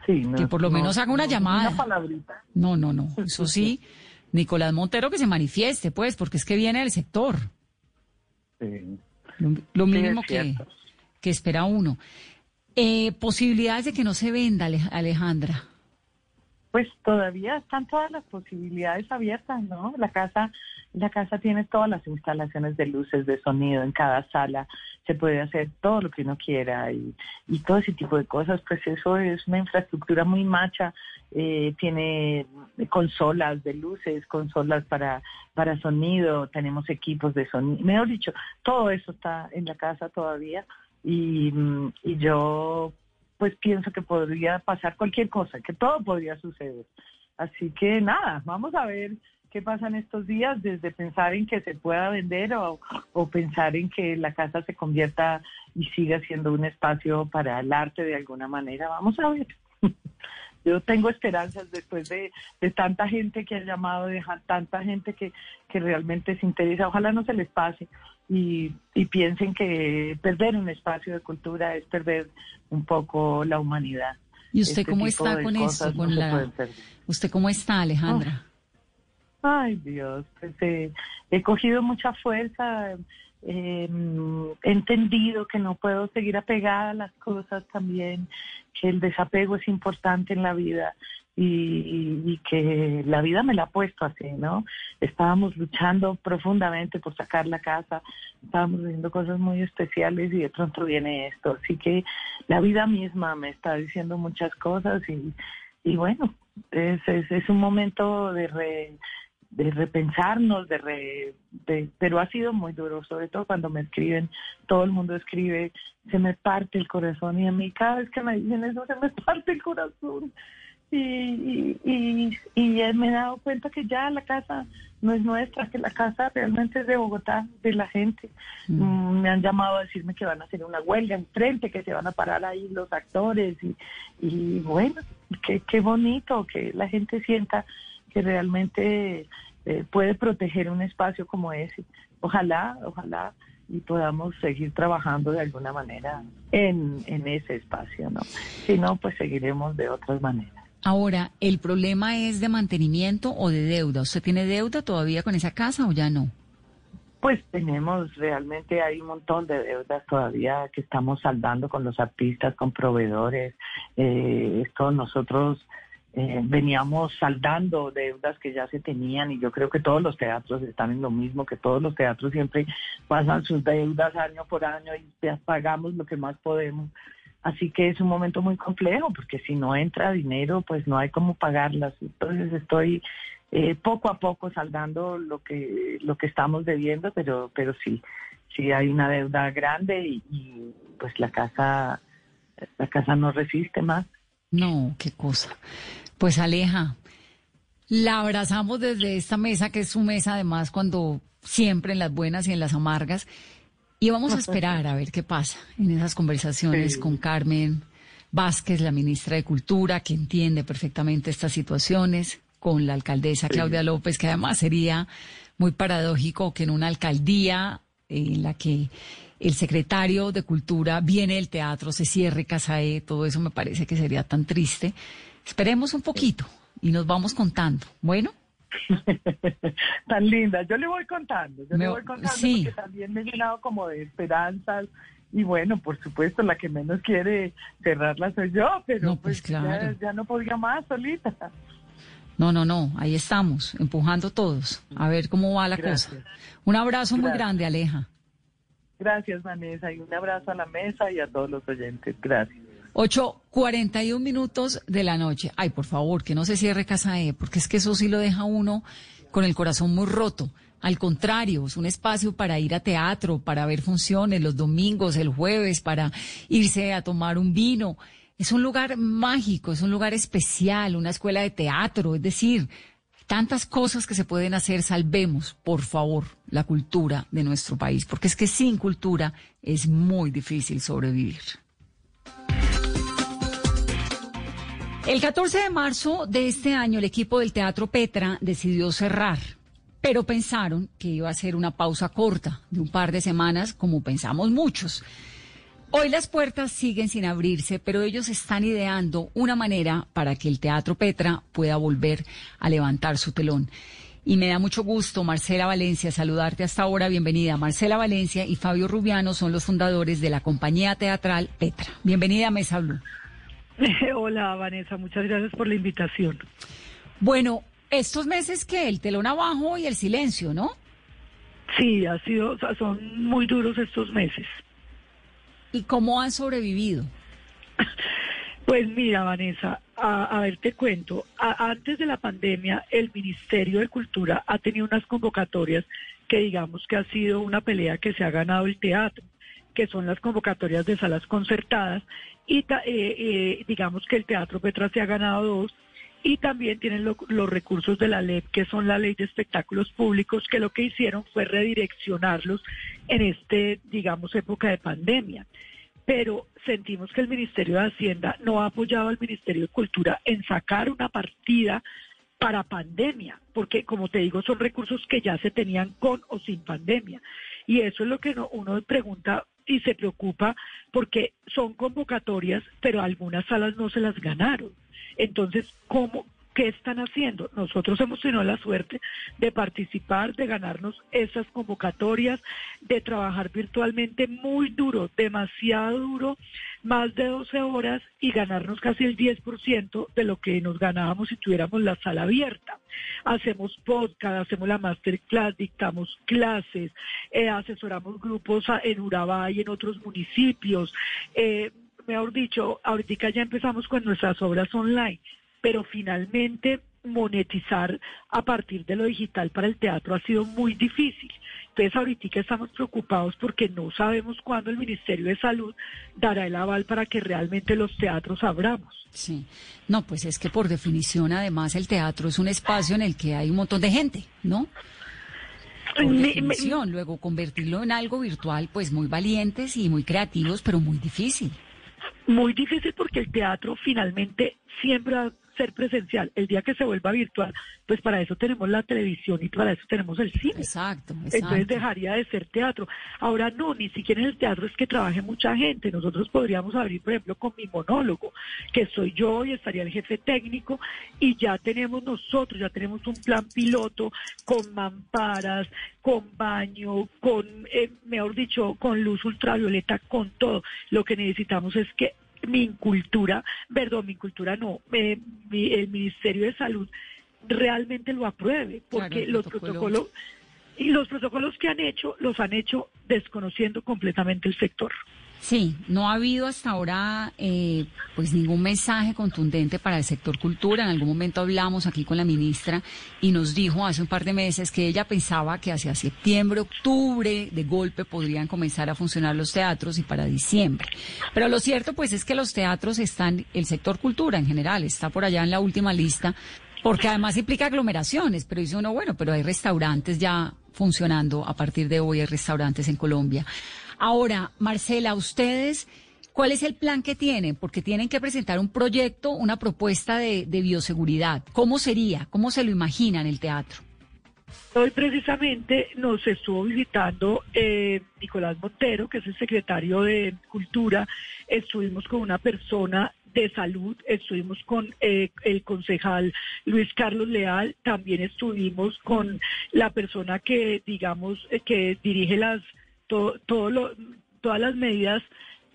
Sí, no, que por lo no, menos haga una no, llamada. Una palabrita. No, no, no. Eso sí, Nicolás Montero que se manifieste, pues, porque es que viene del sector. Sí. Lo, mínimo que, que espera uno. Eh, posibilidades de que no se venda, Ale- Alejandra. Pues todavía están todas las posibilidades abiertas, ¿no? La casa, la casa tiene todas las instalaciones de luces, de sonido en cada sala. Se puede hacer todo lo que uno quiera y, y todo ese tipo de cosas. Pues eso es una infraestructura muy macha. Eh, tiene consolas de luces, consolas para, para sonido, tenemos equipos de sonido. Mejor dicho, todo eso está en la casa todavía. Y, mm, y yo pues pienso que podría pasar cualquier cosa, que todo podría suceder. Así que nada, vamos a ver qué pasa en estos días, desde pensar en que se pueda vender o, o pensar en que la casa se convierta y siga siendo un espacio para el arte de alguna manera. Vamos a ver. Yo tengo esperanzas después de, de tanta gente que ha llamado, de tanta gente que, que realmente se interesa. Ojalá no se les pase y, y piensen que perder un espacio de cultura es perder un poco la humanidad. ¿Y usted Este cómo está con eso? no Con la... ¿Usted cómo está, Alejandra? Ay, Dios, pues, eh, he cogido mucha fuerza, eh, he entendido que no puedo seguir apegada a las cosas también, que el desapego es importante en la vida y que la vida me la ha puesto así, ¿no? Estábamos luchando profundamente por sacar la casa, estábamos haciendo cosas muy especiales y de pronto viene esto, así que la vida misma me está diciendo muchas cosas y, y bueno, es, es, es un momento de re- de repensarnos, de, re- de- pero ha sido muy duro, sobre todo cuando me escriben, todo el mundo escribe, se me parte el corazón y a mí cada vez que me dicen eso se me parte el corazón. Y, y, y, y me he dado cuenta que ya la casa no es nuestra, que la casa realmente es de Bogotá, de la gente. Mm, me han llamado a decirme que van a hacer una huelga enfrente, que se van a parar ahí los actores y, y bueno, qué, qué bonito que la gente sienta que realmente eh, puede proteger un espacio como ese. Ojalá, ojalá y podamos seguir trabajando de alguna manera en, en ese espacio, ¿no? Si no, pues seguiremos de otras maneras. Ahora, ¿el problema es de mantenimiento o de deuda? ¿Usted tiene deuda todavía con esa casa o ya no? Pues tenemos, realmente hay un montón de deudas todavía que estamos saldando con los artistas, con proveedores. Eh, esto nosotros eh, veníamos saldando deudas que ya se tenían y yo creo que todos los teatros están en lo mismo, que todos los teatros siempre pasan sus deudas año por año y pagamos lo que más podemos. Así que es un momento muy complejo porque si no entra dinero, pues no hay cómo pagarlas. Entonces estoy eh, poco a poco saldando lo que lo que estamos debiendo, pero pero sí sí hay una deuda grande y, pues la casa la casa no resiste más. No, qué cosa. Pues Aleja, la abrazamos desde esta mesa que es su mesa además cuando siempre en las buenas y en las amargas. Y vamos a esperar a ver qué pasa en esas conversaciones con Carmen Vázquez, la ministra de Cultura, que entiende perfectamente estas situaciones con la alcaldesa Claudia López, que además sería muy paradójico que en una alcaldía en la que el secretario de Cultura viene del teatro, se cierre Casae, todo eso me parece que sería tan triste. Esperemos un poquito y nos vamos contando. Bueno. tan linda, yo le voy contando, yo le voy contando porque también me he llenado como de esperanzas y bueno, por supuesto, la que menos quiere cerrarla soy yo, pero pues, pues ya, ya no podía más solita. No, no, no, ahí estamos, empujando todos, a ver cómo va la cosa. Un abrazo muy grande, Aleja. Gracias, Vanessa, y un abrazo a la mesa y a todos los oyentes. Gracias. 8.41 minutos de la noche. Ay, por favor, que no se cierre Casa E, porque es que eso sí lo deja uno con el corazón muy roto. Al contrario, es un espacio para ir a teatro, para ver funciones los domingos, el jueves, para irse a tomar un vino. Es un lugar mágico, es un lugar especial, una escuela de teatro, es decir, tantas cosas que se pueden hacer. Salvemos, por favor, la cultura de nuestro país, porque es que sin cultura es muy difícil sobrevivir. El 14 de marzo de este año, el equipo del Teatro Petra decidió cerrar, pero pensaron que iba a ser una pausa corta de un par de semanas, como pensamos muchos. Hoy las puertas siguen sin abrirse, pero ellos están ideando una manera para que el Teatro Petra pueda volver a levantar su telón. Y me da mucho gusto, Marcela Valencia, saludarte hasta ahora. Bienvenida. Marcela Valencia y Fabio Rubiano son los fundadores de la compañía teatral Petra. Bienvenida a Mesa Blue. Hola, Vanessa. Muchas gracias por la invitación. Bueno, estos meses que el telón abajo y el silencio, ¿no? Sí, ha sido, son muy duros estos meses. ¿Y cómo han sobrevivido? Pues mira, Vanessa, a, ver, te cuento. antes de la pandemia, el Ministerio de Cultura ha tenido unas convocatorias que digamos que ha sido una pelea que se ha ganado el teatro, que son las convocatorias de salas concertadas, y eh, eh, digamos que el Teatro Petra se ha ganado dos, y también tienen los recursos de la ley, que son la ley de espectáculos públicos, que lo que hicieron fue redireccionarlos en este, digamos, época de pandemia. Pero sentimos que el Ministerio de Hacienda no ha apoyado al Ministerio de Cultura en sacar una partida para pandemia, porque como te digo, son recursos que ya se tenían con o sin pandemia. Y eso es lo que uno pregunta y se preocupa porque son convocatorias, pero algunas salas no se las ganaron. Entonces, ¿cómo, ¿qué están haciendo? Nosotros hemos tenido la suerte de participar, de ganarnos esas convocatorias, de trabajar virtualmente muy duro, demasiado duro, más de 12 horas y ganarnos casi el 10% de lo que nos ganábamos si tuviéramos la sala abierta. Hacemos podcast, hacemos la masterclass, dictamos clases, eh, asesoramos grupos en Urabá y en otros municipios. Eh, mejor dicho, ahorita ya empezamos con nuestras obras online, pero finalmente monetizar a partir de lo digital para el teatro ha sido muy difícil. Entonces ahorita estamos preocupados porque no sabemos cuándo el Ministerio de Salud dará el aval para que realmente los teatros abramos. Sí, no, pues es que por definición además el teatro es un espacio en el que hay un montón de gente, ¿no? Por definición, luego convertirlo en algo virtual, pues muy valientes y muy creativos, pero muy difícil. Muy difícil porque el teatro finalmente siempre ser presencial. El día que se vuelva virtual, pues para eso tenemos la televisión y para eso tenemos el cine. Exacto, Entonces dejaría de ser teatro. Ahora no, ni siquiera en el teatro es que trabaje mucha gente. Nosotros podríamos abrir, por ejemplo, con mi monólogo, que soy yo y estaría el jefe técnico, y ya tenemos nosotros, ya tenemos un plan piloto con mamparas, con baño, con, eh, mejor dicho, con luz ultravioleta, con todo. Lo que necesitamos es que mi cultura, perdón, mi cultura no, eh, el Ministerio de Salud realmente lo apruebe, porque los protocolos y los protocolos que han hecho los han hecho desconociendo completamente el sector. Sí, no ha habido hasta ahora eh, pues ningún mensaje contundente para el sector cultura. En algún momento hablamos aquí con la ministra y nos dijo hace un par de meses que ella pensaba que hacia septiembre, octubre, de golpe podrían comenzar a funcionar los teatros y para diciembre. Pero lo cierto pues es que los teatros están, el sector cultura en general está por allá en la última lista porque además implica aglomeraciones, pero dice uno, bueno, pero hay restaurantes ya funcionando a partir de hoy, hay restaurantes en Colombia. Ahora, Marcela, ustedes, ¿cuál es el plan que tienen? Porque tienen que presentar un proyecto, una propuesta de, bioseguridad. ¿Cómo sería? ¿Cómo se lo imaginan el teatro? Hoy precisamente nos estuvo visitando eh, Nicolás Montero, que es el secretario de Cultura. Estuvimos con una persona de salud, estuvimos con eh, el concejal Luis Carlos Leal, también estuvimos con la persona que, digamos, eh, que dirige las todo, lo, todas las medidas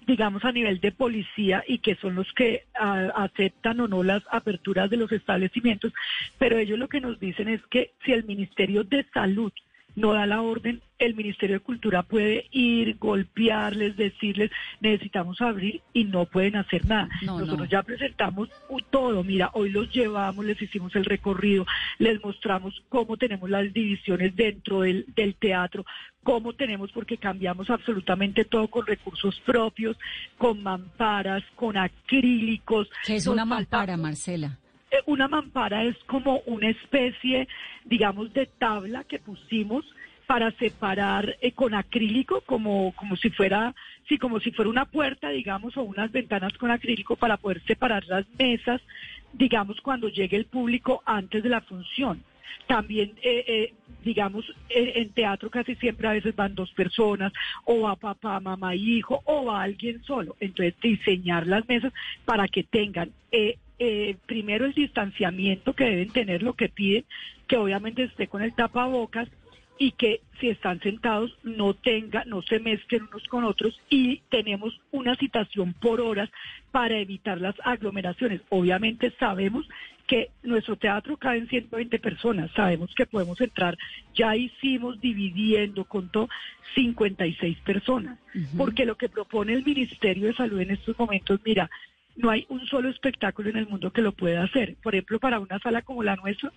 digamos, a nivel de policía y que son los que aceptan o no las aperturas de los establecimientos, pero ellos lo que nos dicen es que si el Ministerio de Salud no da la orden, el Ministerio de Cultura puede ir, golpearles, decirles, necesitamos abrir y no pueden hacer nada. Nosotros ya presentamos todo, mira, hoy los llevamos, les hicimos el recorrido, les mostramos cómo tenemos las divisiones dentro del, del teatro, cómo tenemos, porque cambiamos absolutamente todo con recursos propios, con mamparas, con acrílicos. ¿Qué es una mampara, Marcela? Eh, una mampara es como una especie, digamos, de tabla que pusimos para separar eh, con acrílico como como si fuera sí como si fuera una puerta digamos o unas ventanas con acrílico para poder separar las mesas digamos cuando llegue el público antes de la función también, eh, digamos, en teatro casi siempre a veces van dos personas, o va papá, mamá, hijo, o va alguien solo. Entonces, diseñar las mesas para que tengan eh, primero el distanciamiento que deben tener, lo que piden, que obviamente esté con el tapabocas y que si están sentados no tenga, no se mezclen unos con otros y tenemos una citación por horas para evitar las aglomeraciones. Obviamente sabemos que nuestro teatro cabe en 120 personas, sabemos que podemos entrar, ya hicimos dividiendo con todo 56 personas, porque lo que propone el Ministerio de Salud en estos momentos, mira, no hay un solo espectáculo en el mundo que lo pueda hacer. Por ejemplo, para una sala como la nuestra,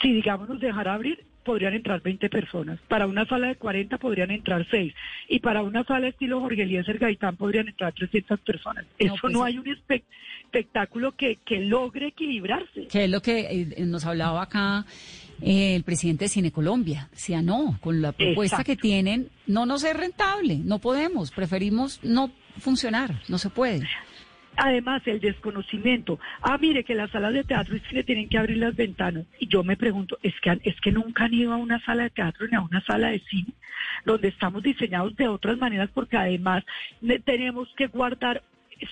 si digamos nos dejara abrir, podrían entrar 20 personas. Para una sala de 40 podrían entrar 6. Y para una sala estilo Jorge Eliezer Gaitán podrían entrar 300 personas. Eso pues no hay un espectáculo que, que logre equilibrarse. Que es lo que eh, nos hablaba acá eh, el presidente de Cine Colombia. Decía, no, con la propuesta que tienen, no nos es rentable, no podemos, preferimos no funcionar, no se puede. Además, el desconocimiento. Ah, mire que las salas de teatro y cine tienen que abrir las ventanas. Y yo me pregunto, ¿es que, es que nunca han ido a una sala de teatro ni a una sala de cine, donde estamos diseñados de otras maneras, porque además tenemos que guardar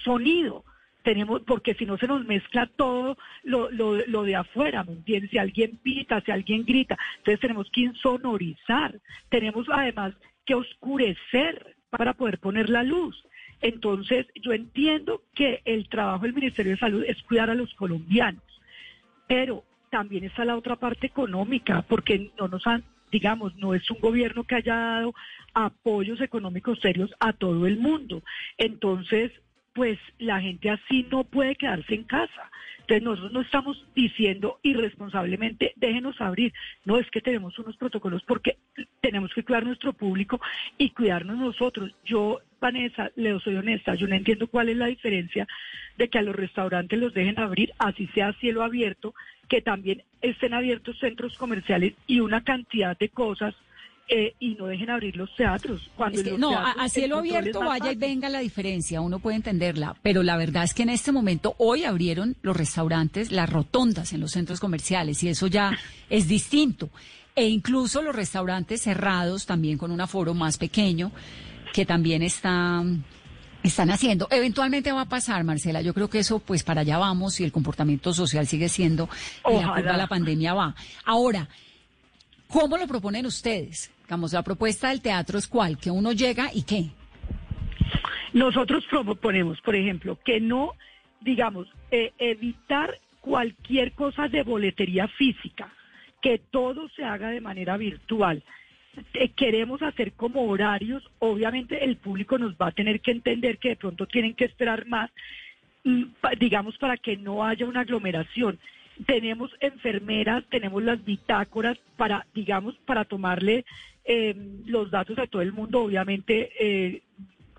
sonido. Tenemos, porque si no se nos mezcla todo lo, lo, lo de afuera, ¿me entiendes? Si alguien pita, si alguien grita, entonces tenemos que insonorizar. Tenemos además que oscurecer para poder poner la luz. Entonces, yo entiendo que el trabajo del Ministerio de Salud es cuidar a los colombianos, pero también está la otra parte económica, porque no nos han, digamos, no es un gobierno que haya dado apoyos económicos serios a todo el mundo. Entonces, pues la gente así no puede quedarse en casa. Entonces nosotros no estamos diciendo irresponsablemente, déjenos abrir. No es que tenemos unos protocolos porque tenemos que cuidar nuestro público y cuidarnos nosotros. Yo, Vanessa, le soy honesta, yo no entiendo cuál es la diferencia de que a los restaurantes los dejen abrir, así sea cielo abierto, que también estén abiertos centros comerciales y una cantidad de cosas eh, y no dejen abrir los teatros. Cuando es que, no, a, cielo abierto vaya y venga la diferencia, uno puede entenderla, pero la verdad es que en este momento hoy abrieron los restaurantes, las rotondas en los centros comerciales y eso ya es distinto. E incluso los restaurantes cerrados también con un aforo más pequeño que también están están haciendo. Eventualmente va a pasar, Marcela. Yo creo que eso, pues para allá vamos y el comportamiento social sigue siendo y la la pandemia va. Ahora, ¿cómo lo proponen ustedes? Digamos, la propuesta del teatro es cuál, que uno llega y qué. Nosotros proponemos, por ejemplo, que no, digamos, eh, evitar cualquier cosa de boletería física, que todo se haga de manera virtual. Eh, queremos hacer como horarios, obviamente el público nos va a tener que entender que de pronto tienen que esperar más, mm, digamos, para que no haya una aglomeración. Tenemos enfermeras, tenemos las bitácoras para, digamos, para tomarle eh, los datos a todo el mundo, obviamente eh,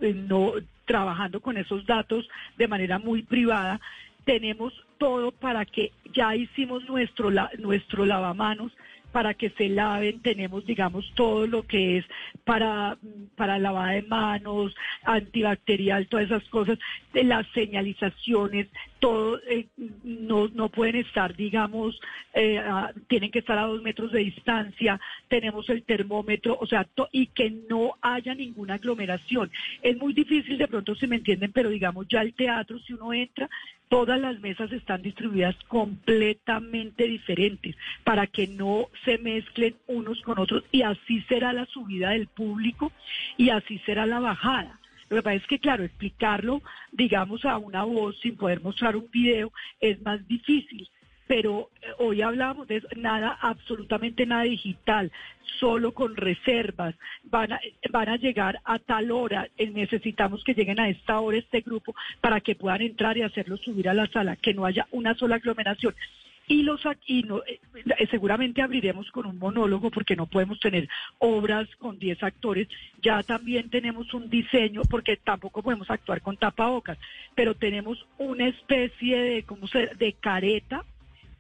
eh, no trabajando con esos datos de manera muy privada. Tenemos todo para que ya hicimos nuestro nuestro lavamanos para que se laven, tenemos, digamos, todo lo que es para, para lavada de manos, antibacterial, todas esas cosas, las señalizaciones, todo, eh, no, no pueden estar, digamos, eh, tienen que estar a dos metros de distancia, tenemos el termómetro, o sea, y que no haya ninguna aglomeración. Es muy difícil, de pronto si me entienden, pero digamos, ya el teatro, si uno entra, todas las mesas están distribuidas completamente diferentes para que no se mezclen unos con otros y así será la subida del público y así será la bajada. Lo que pasa es que, claro, explicarlo, digamos, a una voz sin poder mostrar un video es más difícil pero eh, hoy hablamos de nada, absolutamente nada digital, solo con reservas, van a, van a llegar a tal hora, eh, necesitamos que lleguen a esta hora este grupo para que puedan entrar y hacerlo subir a la sala, que no haya una sola aglomeración. Y los aquí no, eh, seguramente abriremos con un monólogo porque no podemos tener obras con 10 actores. Ya también tenemos un diseño porque tampoco podemos actuar con tapabocas, pero tenemos una especie de como de careta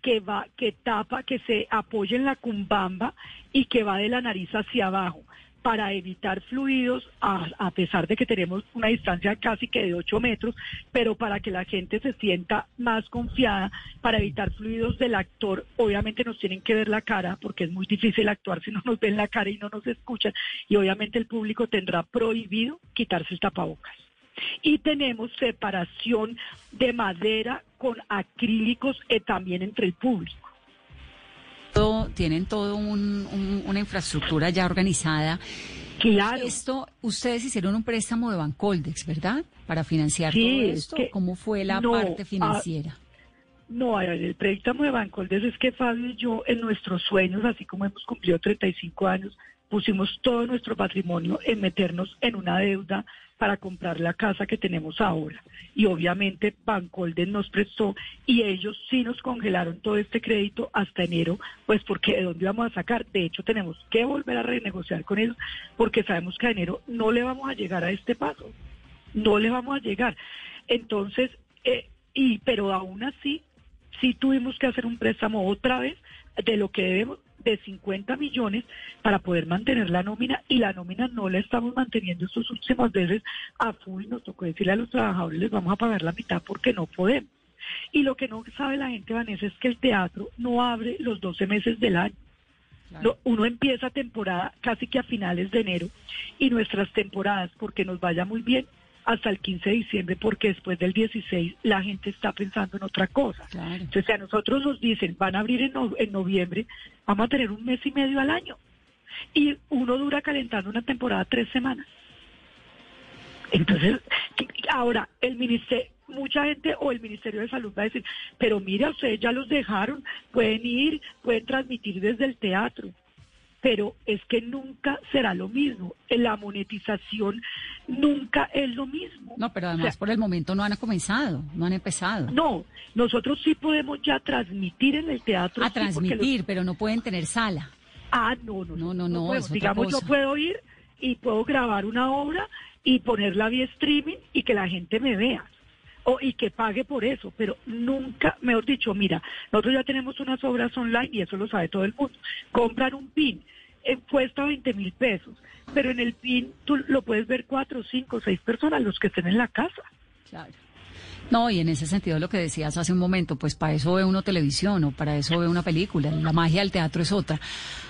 que va, que tapa, que se apoya en la cumbamba y que va de la nariz hacia abajo para evitar fluidos, a, pesar de que tenemos una distancia casi que de 8 metros, pero para que la gente se sienta más confiada, para evitar fluidos del actor, obviamente nos tienen que ver la cara, porque es muy difícil actuar si no nos ven la cara y no nos escuchan, y obviamente el público tendrá prohibido quitarse el tapabocas. Y tenemos separación de madera con acrílicos eh, también entre el público. tienen todo una infraestructura ya organizada. Claro. Esto, ustedes hicieron un préstamo de Bancoldex, ¿verdad? Para financiar todo esto. ¿Cómo fue la parte financiera? no, el préstamo de Bancoldex es que Fabio y yo, en nuestros sueños, así como hemos cumplido 35 años, pusimos todo nuestro patrimonio en meternos en una deuda para comprar la casa que tenemos ahora. Y obviamente Bancolden nos prestó y ellos sí nos congelaron todo este crédito hasta enero, pues porque de dónde vamos a sacar. De hecho, tenemos que volver a renegociar con ellos porque sabemos que a enero no le vamos a llegar a este paso. No le vamos a llegar. Entonces, eh, y pero aún así, sí tuvimos que hacer un préstamo otra vez de lo que debemos de 50 millones para poder mantener la nómina y la nómina no la estamos manteniendo estos últimos veces a full. Nos tocó decirle a los trabajadores les vamos a pagar la mitad porque no podemos. Y lo que no sabe la gente, Vanessa, es que el teatro no abre los 12 meses del año. uno empieza temporada casi que a finales de enero y nuestras temporadas, porque nos vaya muy bien, hasta el 15 de diciembre porque después del 16 la gente está pensando en otra cosa. Entonces, si a nosotros nos dicen van a abrir en, en noviembre, vamos a tener un mes y medio al año. Y uno dura calentando una temporada tres semanas. Entonces, ahora, el ministerio, mucha gente o el Ministerio de Salud va a decir, pero mira, ustedes ya los dejaron, pueden ir, pueden transmitir desde el teatro pero es que nunca será lo mismo. La monetización nunca es lo mismo. No, pero además por el momento no han comenzado, no han empezado. No, nosotros sí podemos ya transmitir en el teatro. A transmitir, pero no pueden tener sala. Ah, no, no, no, no, no. digamos, yo puedo ir y puedo grabar una obra y ponerla vía streaming y que la gente me vea. O, y que pague por eso, pero nunca, mejor dicho, mira, nosotros ya tenemos unas obras online y eso lo sabe todo el mundo. Compran un PIN, eh, cuesta 20 mil pesos, pero en el PIN tú lo puedes ver cuatro, cinco, seis personas los que estén en la casa. Claro. No, y en ese sentido lo que decías hace un momento, pues para eso ve uno televisión o para eso ve una película, la magia del teatro es otra.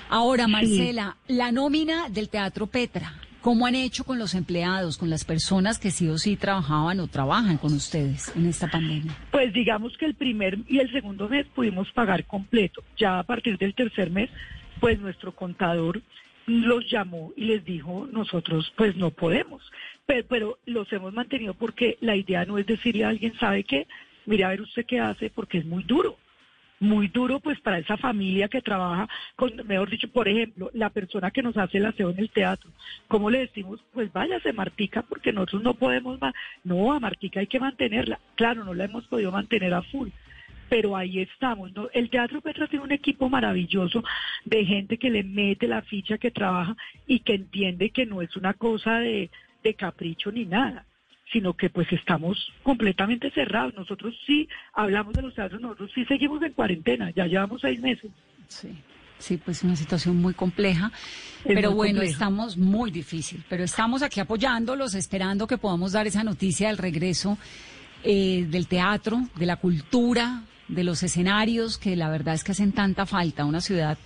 Ahora, Marcela, la nómina del Teatro Petra, ¿cómo han hecho con los empleados, con las personas que sí o sí trabajaban o trabajan con ustedes en esta pandemia? Pues digamos que el primer y el segundo mes pudimos pagar completo. Ya a partir del tercer mes, pues nuestro contador los llamó y les dijo, nosotros pues no podemos, pero, los hemos mantenido porque la idea no es decirle a alguien, ¿sabe qué? Mire a ver usted qué hace, porque es muy duro. Muy duro pues para esa familia que trabaja con, mejor dicho, por ejemplo, la persona que nos hace el aseo en el teatro, ¿cómo le decimos? Pues váyase Martica porque nosotros no podemos más, no, a Martica hay que mantenerla, claro, no la hemos podido mantener a full, pero ahí estamos. ¿no? El Teatro Petra tiene un equipo maravilloso de gente que le mete la ficha, que trabaja y que entiende que no es una cosa de, de capricho ni nada sino que pues estamos completamente cerrados. Nosotros sí hablamos de los teatros, nosotros sí seguimos en cuarentena, ya llevamos seis meses. Sí. Sí, pues una situación muy compleja, pero bueno, estamos muy difícil, pero estamos aquí apoyándolos, esperando que podamos dar esa noticia del regreso eh, del teatro, de la cultura, de los escenarios, que la verdad es que hacen tanta falta. Una ciudad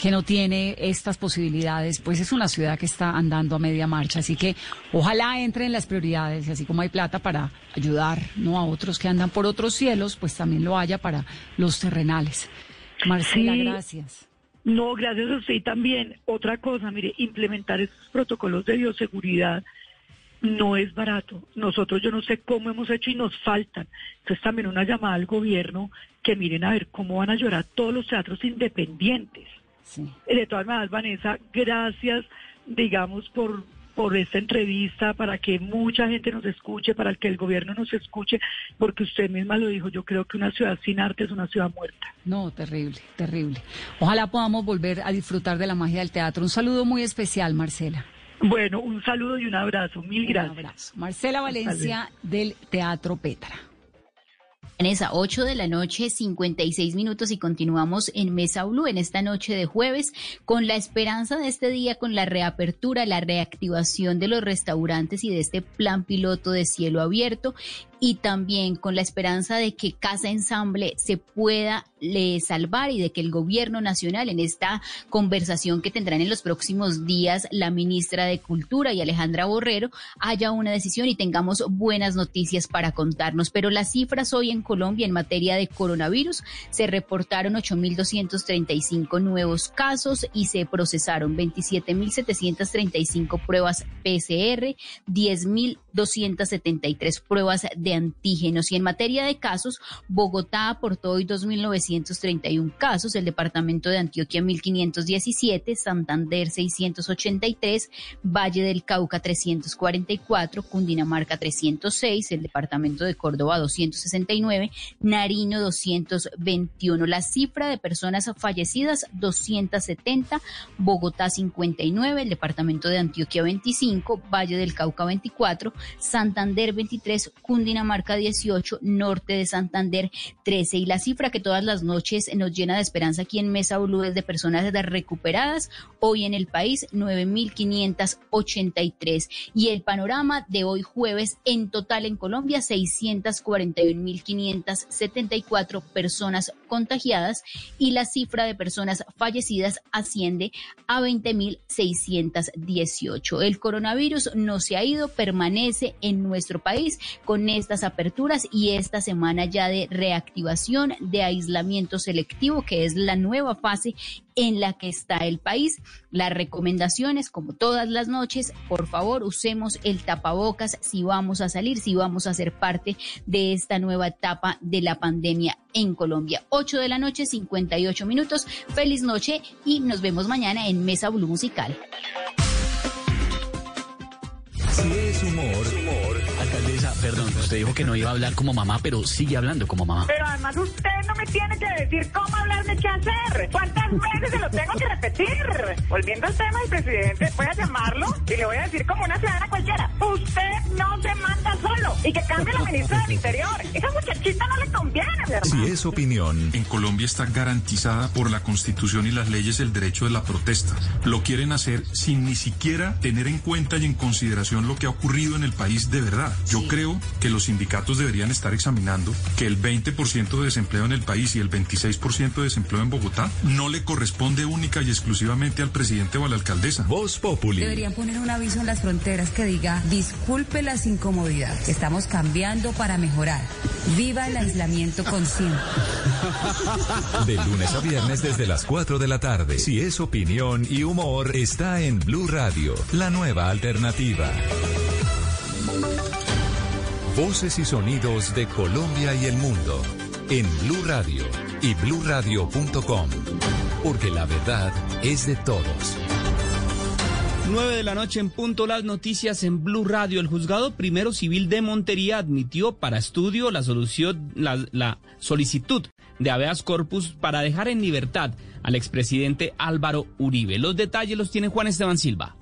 que no tiene estas posibilidades, pues es una ciudad que está andando a media marcha. Así que ojalá entre en las prioridades, y así como hay plata para ayudar ¿no? a otros que andan por otros cielos, pues también lo haya para los terrenales. Marcela, gracias. No, gracias a usted también. Otra cosa, mire, implementar esos protocolos de bioseguridad no es barato. Nosotros yo no sé cómo hemos hecho y nos faltan. Entonces también una llamada al gobierno que miren a ver cómo van a llorar todos los teatros independientes. De todas maneras, Vanessa, gracias, digamos, por, por esta entrevista, para que mucha gente nos escuche, para que el gobierno nos escuche, porque usted misma lo dijo, yo creo que una ciudad sin arte es una ciudad muerta. No, terrible, terrible. Ojalá podamos volver a disfrutar de la magia del teatro. Un saludo muy especial, Marcela. Bueno, un saludo y un abrazo. Mil gracias. Marcela Valencia del Teatro Petra. En esa 8 de la noche, 56 minutos y continuamos en Mesa Blue en esta noche de jueves con la esperanza de este día, con la reapertura, la reactivación de los restaurantes y de este plan piloto de cielo abierto y también con la esperanza de que Casa Ensamble se pueda salvar y de que el gobierno nacional en esta conversación que tendrán en los próximos días la ministra de Cultura y Alejandra Borrero haya una decisión y tengamos buenas noticias para contarnos. Pero las cifras hoy en Colombia en materia de coronavirus se reportaron 8.235 nuevos casos y se procesaron 27.735 pruebas PCR, 10.273 pruebas de antígenos. Y en materia de casos, Bogotá aportó hoy 2.931 casos, el departamento de Antioquia 1.517, Santander 683, Valle del Cauca 344, Cundinamarca 306, el departamento de Córdoba 269, Nariño 221. La cifra de personas fallecidas 270, Bogotá 59, el departamento de Antioquia 25, Valle del Cauca 24, Santander 23, Cundinamarca Marca 18, Norte de Santander 13. Y la cifra que todas las noches nos llena de esperanza aquí en Mesa Blue es de personas recuperadas. Hoy en el país, 9.583. Y el panorama de hoy jueves en total en Colombia, 641.574 personas contagiadas y la cifra de personas fallecidas asciende a 20.618. El coronavirus no se ha ido, permanece en nuestro país con estas aperturas y esta semana ya de reactivación de aislamiento selectivo, que es la nueva fase en la que está el país. Las recomendaciones, como todas las noches, por favor, usemos el tapabocas si vamos a salir, si vamos a ser parte de esta nueva etapa de la pandemia en Colombia. 8 de la noche, 58 minutos. Feliz noche y nos vemos mañana en Mesa Blue Musical. Si es humor, Vanessa, perdón, usted dijo que no iba a hablar como mamá, pero sigue hablando como mamá. Pero además usted no me tiene que decir cómo hablarme qué hacer. ¿Cuántas veces se lo tengo que repetir? Volviendo al tema del presidente, voy a llamarlo y le voy a decir como una ciudadana cualquiera. Usted no se manda solo y que cambie la ministra del Interior. Esa muchachita no le. Si es opinión, En Colombia está garantizada por la Constitución y las leyes el derecho de la protesta. Lo quieren hacer sin ni siquiera tener en cuenta y en consideración lo que ha ocurrido en el país de verdad. Yo creo que los sindicatos deberían estar examinando que el 20% de desempleo en el país y el 26% de desempleo en Bogotá no le corresponde única y exclusivamente al presidente o a la alcaldesa. Voz Populi. Deberían poner un aviso en las fronteras que diga, disculpe las incomodidades, estamos cambiando para mejorar. Viva el aislamiento De lunes a viernes desde las 4 de la tarde. Si es opinión y humor, está en Blue Radio, la nueva alternativa. Voces y sonidos de Colombia y el mundo en Blue Radio y bluradio.com. Porque la verdad es de todos. 9 de la noche en punto las noticias en Blue Radio. El juzgado primero civil de Montería admitió para estudio la solución, la, la solicitud de habeas corpus para dejar en libertad al expresidente Álvaro Uribe. Los detalles los tiene Juan Esteban Silva.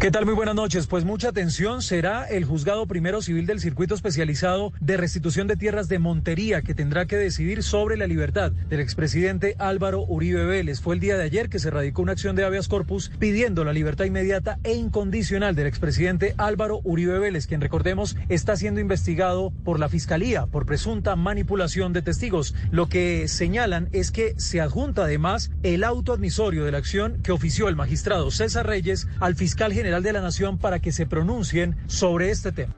¿Qué tal? Muy buenas noches. Pues mucha atención. Será el juzgado primero civil del circuito especializado de restitución de tierras de Montería que tendrá que decidir sobre la libertad del expresidente Álvaro Uribe Vélez. Fue el día de ayer que se radicó una acción de habeas corpus pidiendo la libertad inmediata e incondicional del expresidente Álvaro Uribe Vélez, quien recordemos está siendo investigado por la fiscalía por presunta manipulación de testigos. Lo que señalan es que se adjunta además el auto admisorio de la acción que ofició el magistrado César Reyes al fiscal general General de la Nación para que se pronuncien sobre este tema.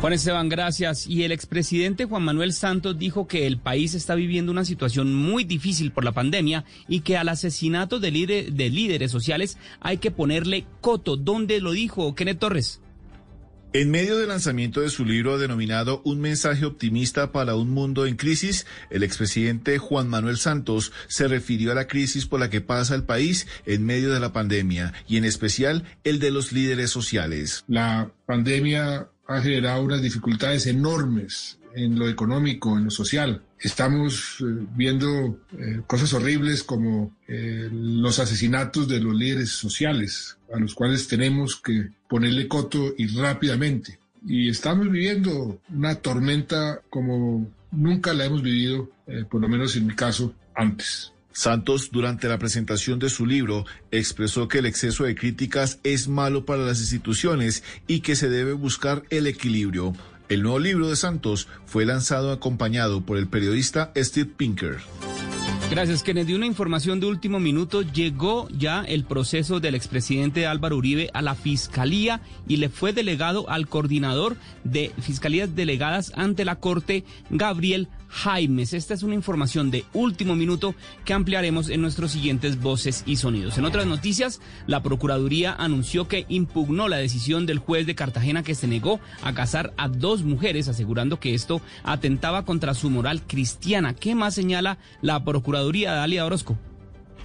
Juan Esteban, gracias. Y el expresidente Juan Manuel Santos dijo que el país está viviendo una situación muy difícil por la pandemia y que al asesinato de, de líderes sociales hay que ponerle coto. ¿Dónde lo dijo Kenneth Torres? En medio del lanzamiento de su libro denominado Un mensaje optimista para un mundo en crisis, el expresidente Juan Manuel Santos se refirió a la crisis por la que pasa el país en medio de la pandemia y en especial el de los líderes sociales. La pandemia ha generado unas dificultades enormes en lo económico, en lo social. Estamos eh, viendo eh, cosas horribles como eh, los asesinatos de los líderes sociales, a los cuales tenemos que ponerle coto y rápidamente. Y estamos viviendo una tormenta como nunca la hemos vivido, por lo menos en mi caso, antes. Santos, durante la presentación de su libro, expresó que el exceso de críticas es malo para las instituciones y que se debe buscar el equilibrio. El nuevo libro de Santos fue lanzado acompañado por el periodista Steve Pinker. Gracias, Kennedy. Una información de último minuto. Llegó ya el proceso del expresidente Álvaro Uribe a la Fiscalía y le fue delegado al coordinador de Fiscalías Delegadas ante la Corte, Gabriel Jaimes. Esta es una información de último minuto que ampliaremos en nuestros siguientes voces y sonidos. En otras noticias, la Procuraduría anunció que impugnó la decisión del juez de Cartagena que se negó a casar a dos mujeres, asegurando que esto atentaba contra su moral cristiana. ¿Qué más señala la Procuraduría, Dalia Orozco?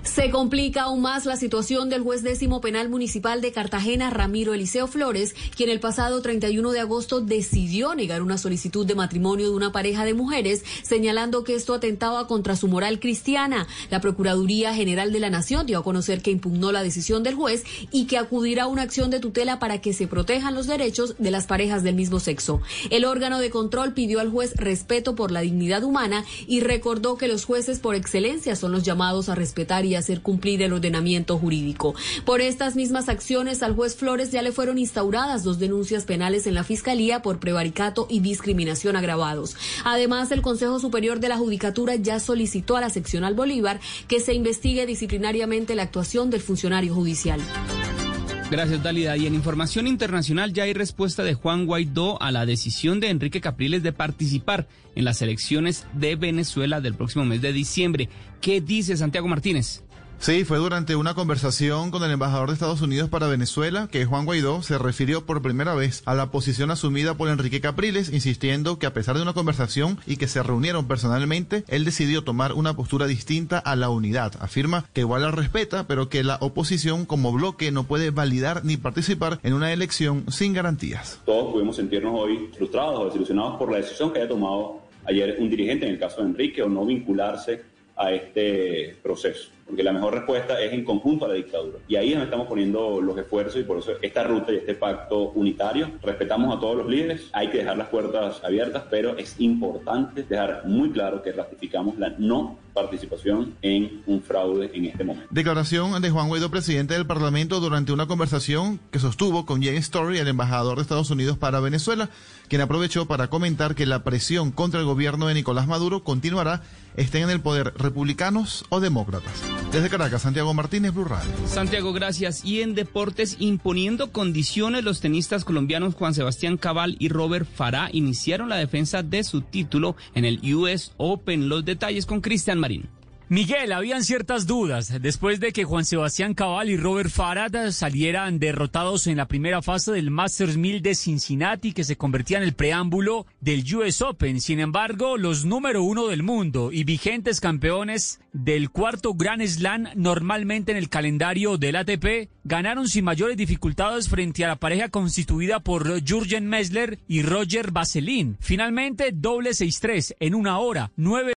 Se complica aún más la situación del juez décimo penal municipal de Cartagena, Ramiro Eliseo Flores, quien el pasado 31 de agosto decidió negar una solicitud de matrimonio de una pareja de mujeres, señalando que esto atentaba contra su moral cristiana. La Procuraduría General de la Nación dio a conocer que impugnó la decisión del juez y que acudirá a una acción de tutela para que se protejan los derechos de las parejas del mismo sexo. El órgano de control pidió al juez respeto por la dignidad humana y recordó que los jueces por excelencia son los llamados a respetar y hacer cumplir el ordenamiento jurídico. Por estas mismas acciones al juez Flores ya le fueron instauradas dos denuncias penales en la Fiscalía por prevaricato y discriminación agravados. Además, el Consejo Superior de la Judicatura ya solicitó a la seccional Bolívar que se investigue disciplinariamente la actuación del funcionario judicial. Gracias, Dalida. Y en información internacional ya hay respuesta de Juan Guaidó a la decisión de Enrique Capriles de participar en las elecciones de Venezuela del próximo mes de diciembre. ¿Qué dice Santiago Martínez? Sí, fue durante una conversación con el embajador de Estados Unidos para Venezuela que Juan Guaidó se refirió por primera vez a la posición asumida por Enrique Capriles, insistiendo que a pesar de una conversación y que se reunieron personalmente, él decidió tomar una postura distinta a la unidad. Afirma que igual la respeta, pero que la oposición como bloque no puede validar ni participar en una elección sin garantías. Todos pudimos sentirnos hoy frustrados o desilusionados por la decisión que haya tomado ayer un dirigente, en el caso de Enrique, o no vincularse a este proceso porque la mejor respuesta es en conjunto a la dictadura. Y ahí es donde estamos poniendo los esfuerzos y por eso esta ruta y este pacto unitario. Respetamos a todos los líderes, hay que dejar las puertas abiertas, pero es importante dejar muy claro que ratificamos la no participación en un fraude en este momento. Declaración de Juan Guaidó, presidente del Parlamento, durante una conversación que sostuvo con James Story, el embajador de Estados Unidos para Venezuela, quien aprovechó para comentar que la presión contra el gobierno de Nicolás Maduro continuará, estén en el poder republicanos o demócratas. Desde Caracas, Santiago Martínez, Blue Radio. Santiago, gracias. Y en deportes, imponiendo condiciones, los tenistas colombianos Juan Sebastián Cabal y Robert Farah iniciaron la defensa de su título en el US Open. Los detalles con Cristian Marín. Miguel, habían ciertas dudas después de que Juan Sebastián Cabal y Robert Farad salieran derrotados en la primera fase del Masters 1000 de Cincinnati, que se convertía en el preámbulo del US Open. Sin embargo, los número uno del mundo y vigentes campeones del cuarto Grand Slam normalmente en el calendario del ATP ganaron sin mayores dificultades frente a la pareja constituida por Jürgen Messler y Roger Vaseline. Finalmente, doble 6-3 en una hora, nueve